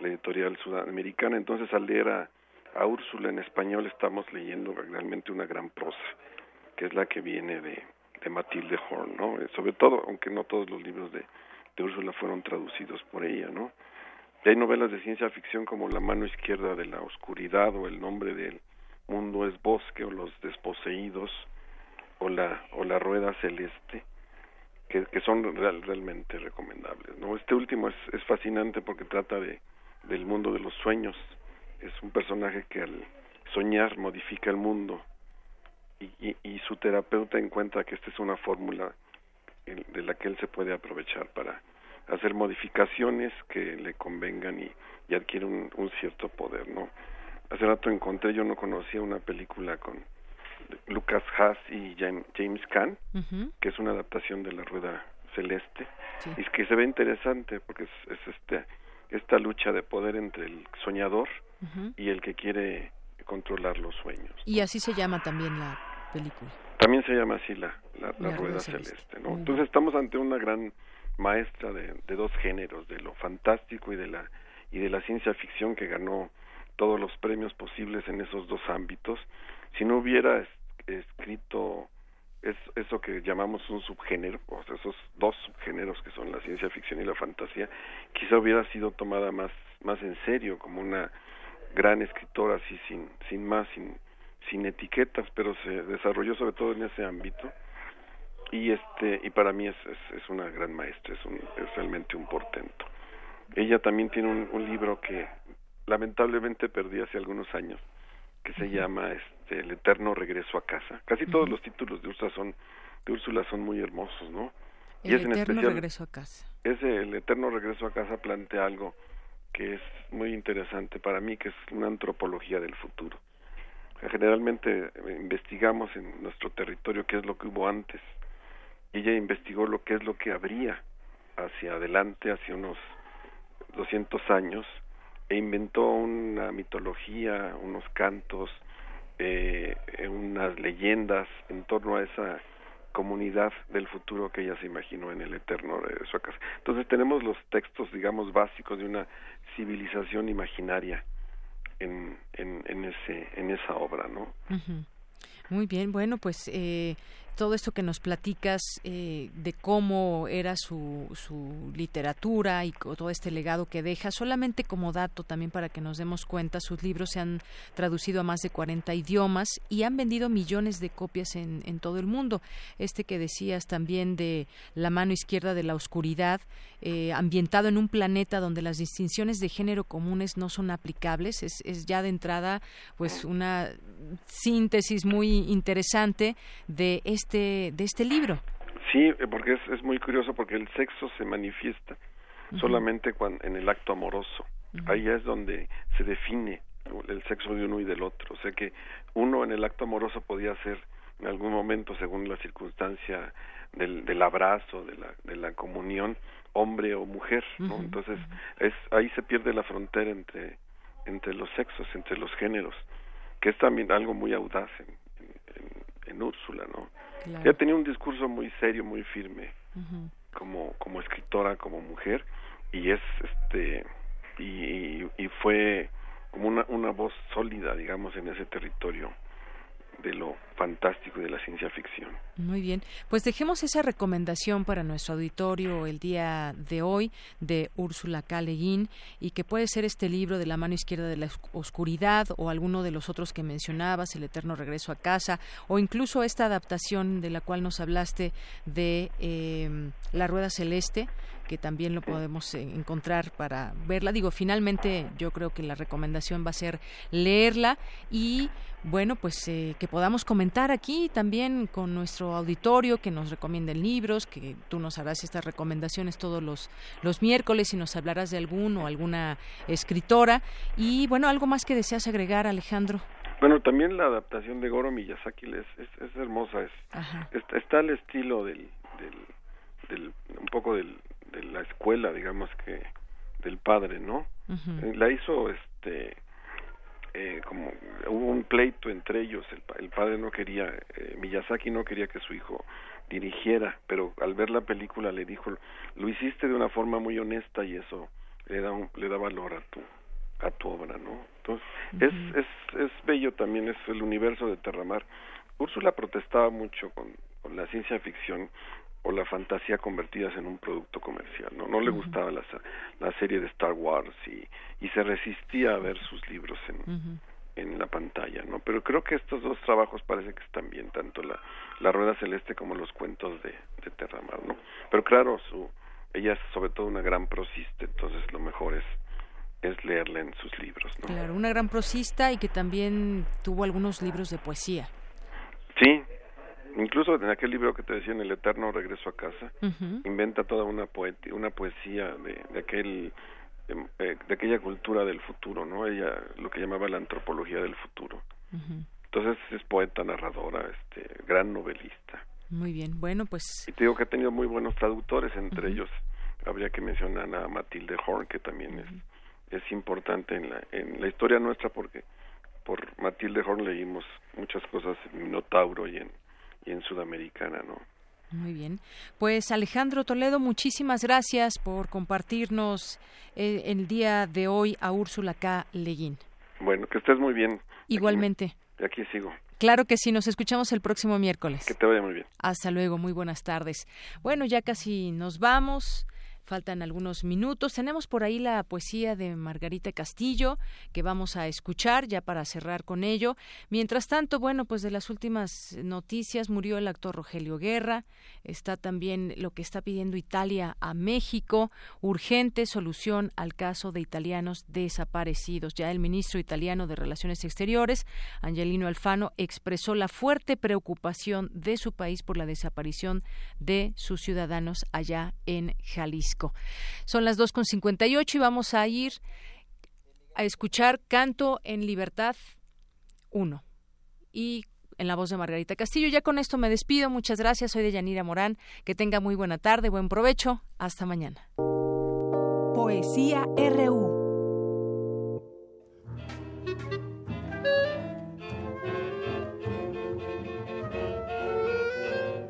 la editorial sudamericana. Entonces, al leer a, a Úrsula en español, estamos leyendo realmente una gran prosa, que es la que viene de, de Matilde Horn, ¿no? Eh, sobre todo, aunque no todos los libros de, de Úrsula fueron traducidos por ella, ¿no? Hay novelas de ciencia ficción como La mano izquierda de la oscuridad o El nombre del mundo es bosque o Los desposeídos o la o la rueda celeste que, que son real, realmente recomendables. ¿no? Este último es, es fascinante porque trata de del mundo de los sueños. Es un personaje que al soñar modifica el mundo y, y, y su terapeuta encuentra que esta es una fórmula de la que él se puede aprovechar para hacer modificaciones que le convengan y, y adquiere un, un, cierto poder, ¿no? Hace rato encontré, yo no conocía una película con Lucas Haas y James Caan, uh -huh. que es una adaptación de La Rueda Celeste, sí. y es que se ve interesante porque es, es este esta lucha de poder entre el soñador uh -huh. y el que quiere controlar los sueños. Y así se llama también la película. También se llama así la, la, la, la Rueda Celeste, celeste ¿no? Entonces estamos ante una gran maestra de, de, dos géneros, de lo fantástico y de la y de la ciencia ficción que ganó todos los premios posibles en esos dos ámbitos. Si no hubiera es, escrito es, eso que llamamos un subgénero, o sea, esos dos subgéneros que son la ciencia ficción y la fantasía, quizá hubiera sido tomada más más en serio como una gran escritora así sin sin más sin sin etiquetas, pero se desarrolló sobre todo en ese ámbito y este y para mí es, es, es una gran maestra es, un, es realmente un portento. Ella también tiene un, un, libro que lamentablemente perdí hace algunos años que se llama este el eterno regreso a casa. Casi uh -huh. todos los títulos de Úrsula son de Úrsula son muy hermosos no el y es eterno en especial, regreso a casa. ese el eterno regreso a casa plantea algo que es muy interesante para mí que es una antropología del futuro. Generalmente investigamos en nuestro territorio qué es lo que hubo antes ella investigó lo que es lo que habría hacia adelante, hacia unos 200 años, e inventó una mitología, unos cantos, eh, unas leyendas en torno a esa comunidad del futuro que ella se imaginó en el eterno regreso a casa. Entonces tenemos los textos, digamos, básicos de una civilización imaginaria en, en, en ese, en esa obra, ¿no? Muy bien, bueno, pues eh, todo esto que nos platicas eh, de cómo era su, su literatura y todo este legado que deja, solamente como dato también para que nos demos cuenta, sus libros se han traducido a más de 40 idiomas y han vendido millones de copias en, en todo el mundo. Este que decías también de La mano izquierda de la oscuridad, eh, ambientado en un planeta donde las distinciones de género comunes no son aplicables, es, es ya de entrada pues una síntesis muy interesante de este este, de este libro. Sí, eh, porque es, es muy curioso porque el sexo se manifiesta solamente cuando, en el acto amoroso. Ahí es donde se define el sexo de uno y del otro. O sea que uno en el acto amoroso podía ser en algún momento, según la circunstancia del, del abrazo, de la, de la comunión, hombre o mujer. ¿no? Entonces es ahí se pierde la frontera entre entre los sexos, entre los géneros, que es también algo muy audaz en, en Úrsula, ¿no? Ella tenía un discurso muy serio, muy firme, como como escritora, como mujer, y es este y, y fue como una, una voz sólida, digamos, en ese territorio de lo fantástico y de la ciencia ficción. Muy bien, pues dejemos esa recomendación para nuestro auditorio el día de hoy de Úrsula K. y que puede ser este libro de la mano izquierda de la oscuridad o alguno de los otros que mencionabas, El eterno regreso a casa o incluso esta adaptación de la cual nos hablaste de eh, La rueda celeste que también lo podemos encontrar para verla. Digo, finalmente yo creo que la recomendación va a ser leerla y bueno, pues eh, que podamos comentar aquí también con nuestro auditorio, que nos recomienden libros, que tú nos harás estas recomendaciones todos los, los miércoles y nos hablarás de algún o alguna escritora. Y bueno, algo más que deseas agregar, Alejandro. Bueno, también la adaptación de Goro Miyazaki es, es, hermosa, es, está, al estilo del, del, un poco del, de la escuela, digamos que del padre, ¿no? Eh, la hizo este eh, como hubo un pleito entre ellos, el, padre no quería, eh, Miyazaki no quería que su hijo dirigiera, pero al ver la película le dijo, lo hiciste de una forma muy honesta y eso le da, le da valor a tu, a tu obra, ¿no? Entonces, es, es, es bello también, es el universo de Terramar. Úrsula protestaba mucho con, con la ciencia ficción o la fantasía convertidas en un producto comercial. No, no le gustaba la, la serie de Star Wars y, y se resistía a ver sus libros en, en la pantalla, ¿no? Pero creo que estos dos trabajos parece que están bien, tanto la, la Rueda Celeste como los cuentos de, de Terramar, ¿no? Pero claro, su, ella es sobre todo una gran prosista, entonces lo mejor es es leerla en sus libros, ¿no? Claro, una gran prosista y que también tuvo algunos libros de poesía. Sí, incluso en aquel libro que te decía en el eterno regreso a casa inventa toda una una poesía de, de aquel em, eh, de, aquella cultura del futuro no ella lo que llamaba la antropología del futuro. Entonces es poeta narradora este gran novelista. Muy bien bueno pues y te digo que ha tenido muy buenos traductores entre ellos habría que mencionar a Matilde Horn que también es es importante en la en la historia nuestra porque por Matilde Horn leímos muchas cosas en Minotauro y en y en Sudamericana, ¿no? Muy bien. Pues Alejandro Toledo, muchísimas gracias por compartirnos eh, el día de hoy a Úrsula K. Leguín. Bueno, que estés muy bien. Igualmente. Aquí, aquí sigo. Claro que sí, nos escuchamos el próximo miércoles. Que te vaya muy bien. Hasta luego, muy buenas tardes. Bueno, ya casi nos vamos. Faltan algunos minutos. Tenemos por ahí la poesía de Margarita Castillo que vamos a escuchar ya para cerrar con ello. Mientras tanto, bueno, pues de las últimas noticias murió el actor Rogelio Guerra. Está también lo que está pidiendo Italia a México, urgente solución al caso de italianos desaparecidos. Ya el ministro italiano de Relaciones Exteriores, Angelino Alfano, expresó la fuerte preocupación de su país por la desaparición de sus ciudadanos allá en Jalisco. Son las 2.58 y vamos a ir a escuchar Canto en Libertad 1. Y en la voz de Margarita Castillo. Ya con esto me despido. Muchas gracias. Soy de Yanira Morán. Que tenga muy buena tarde, buen provecho. Hasta mañana. Poesía RU.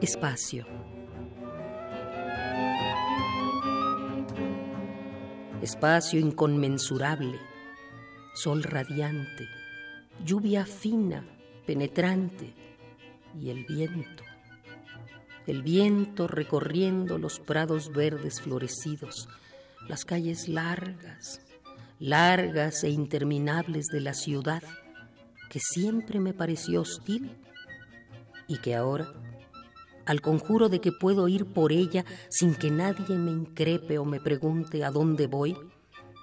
Espacio. Espacio inconmensurable, sol radiante, lluvia fina, penetrante y el viento. El viento recorriendo los prados verdes florecidos, las calles largas, largas e interminables de la ciudad que siempre me pareció hostil y que ahora, al conjuro de que puedo ir por ella sin que nadie me increpe o me pregunte a dónde voy,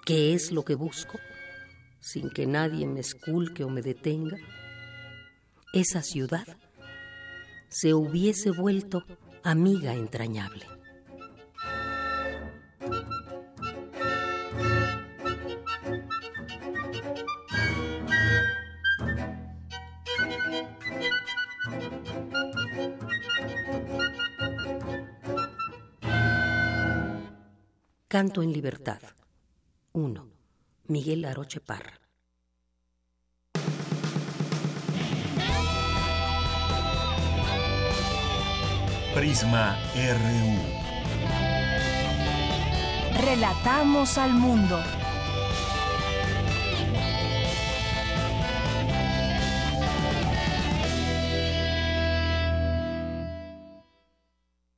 qué es lo que busco, sin que nadie me esculque o me detenga, esa ciudad se hubiese vuelto amiga entrañable. Canto en libertad. 1. Miguel Aroche Parra. Prisma RU. Relatamos al mundo.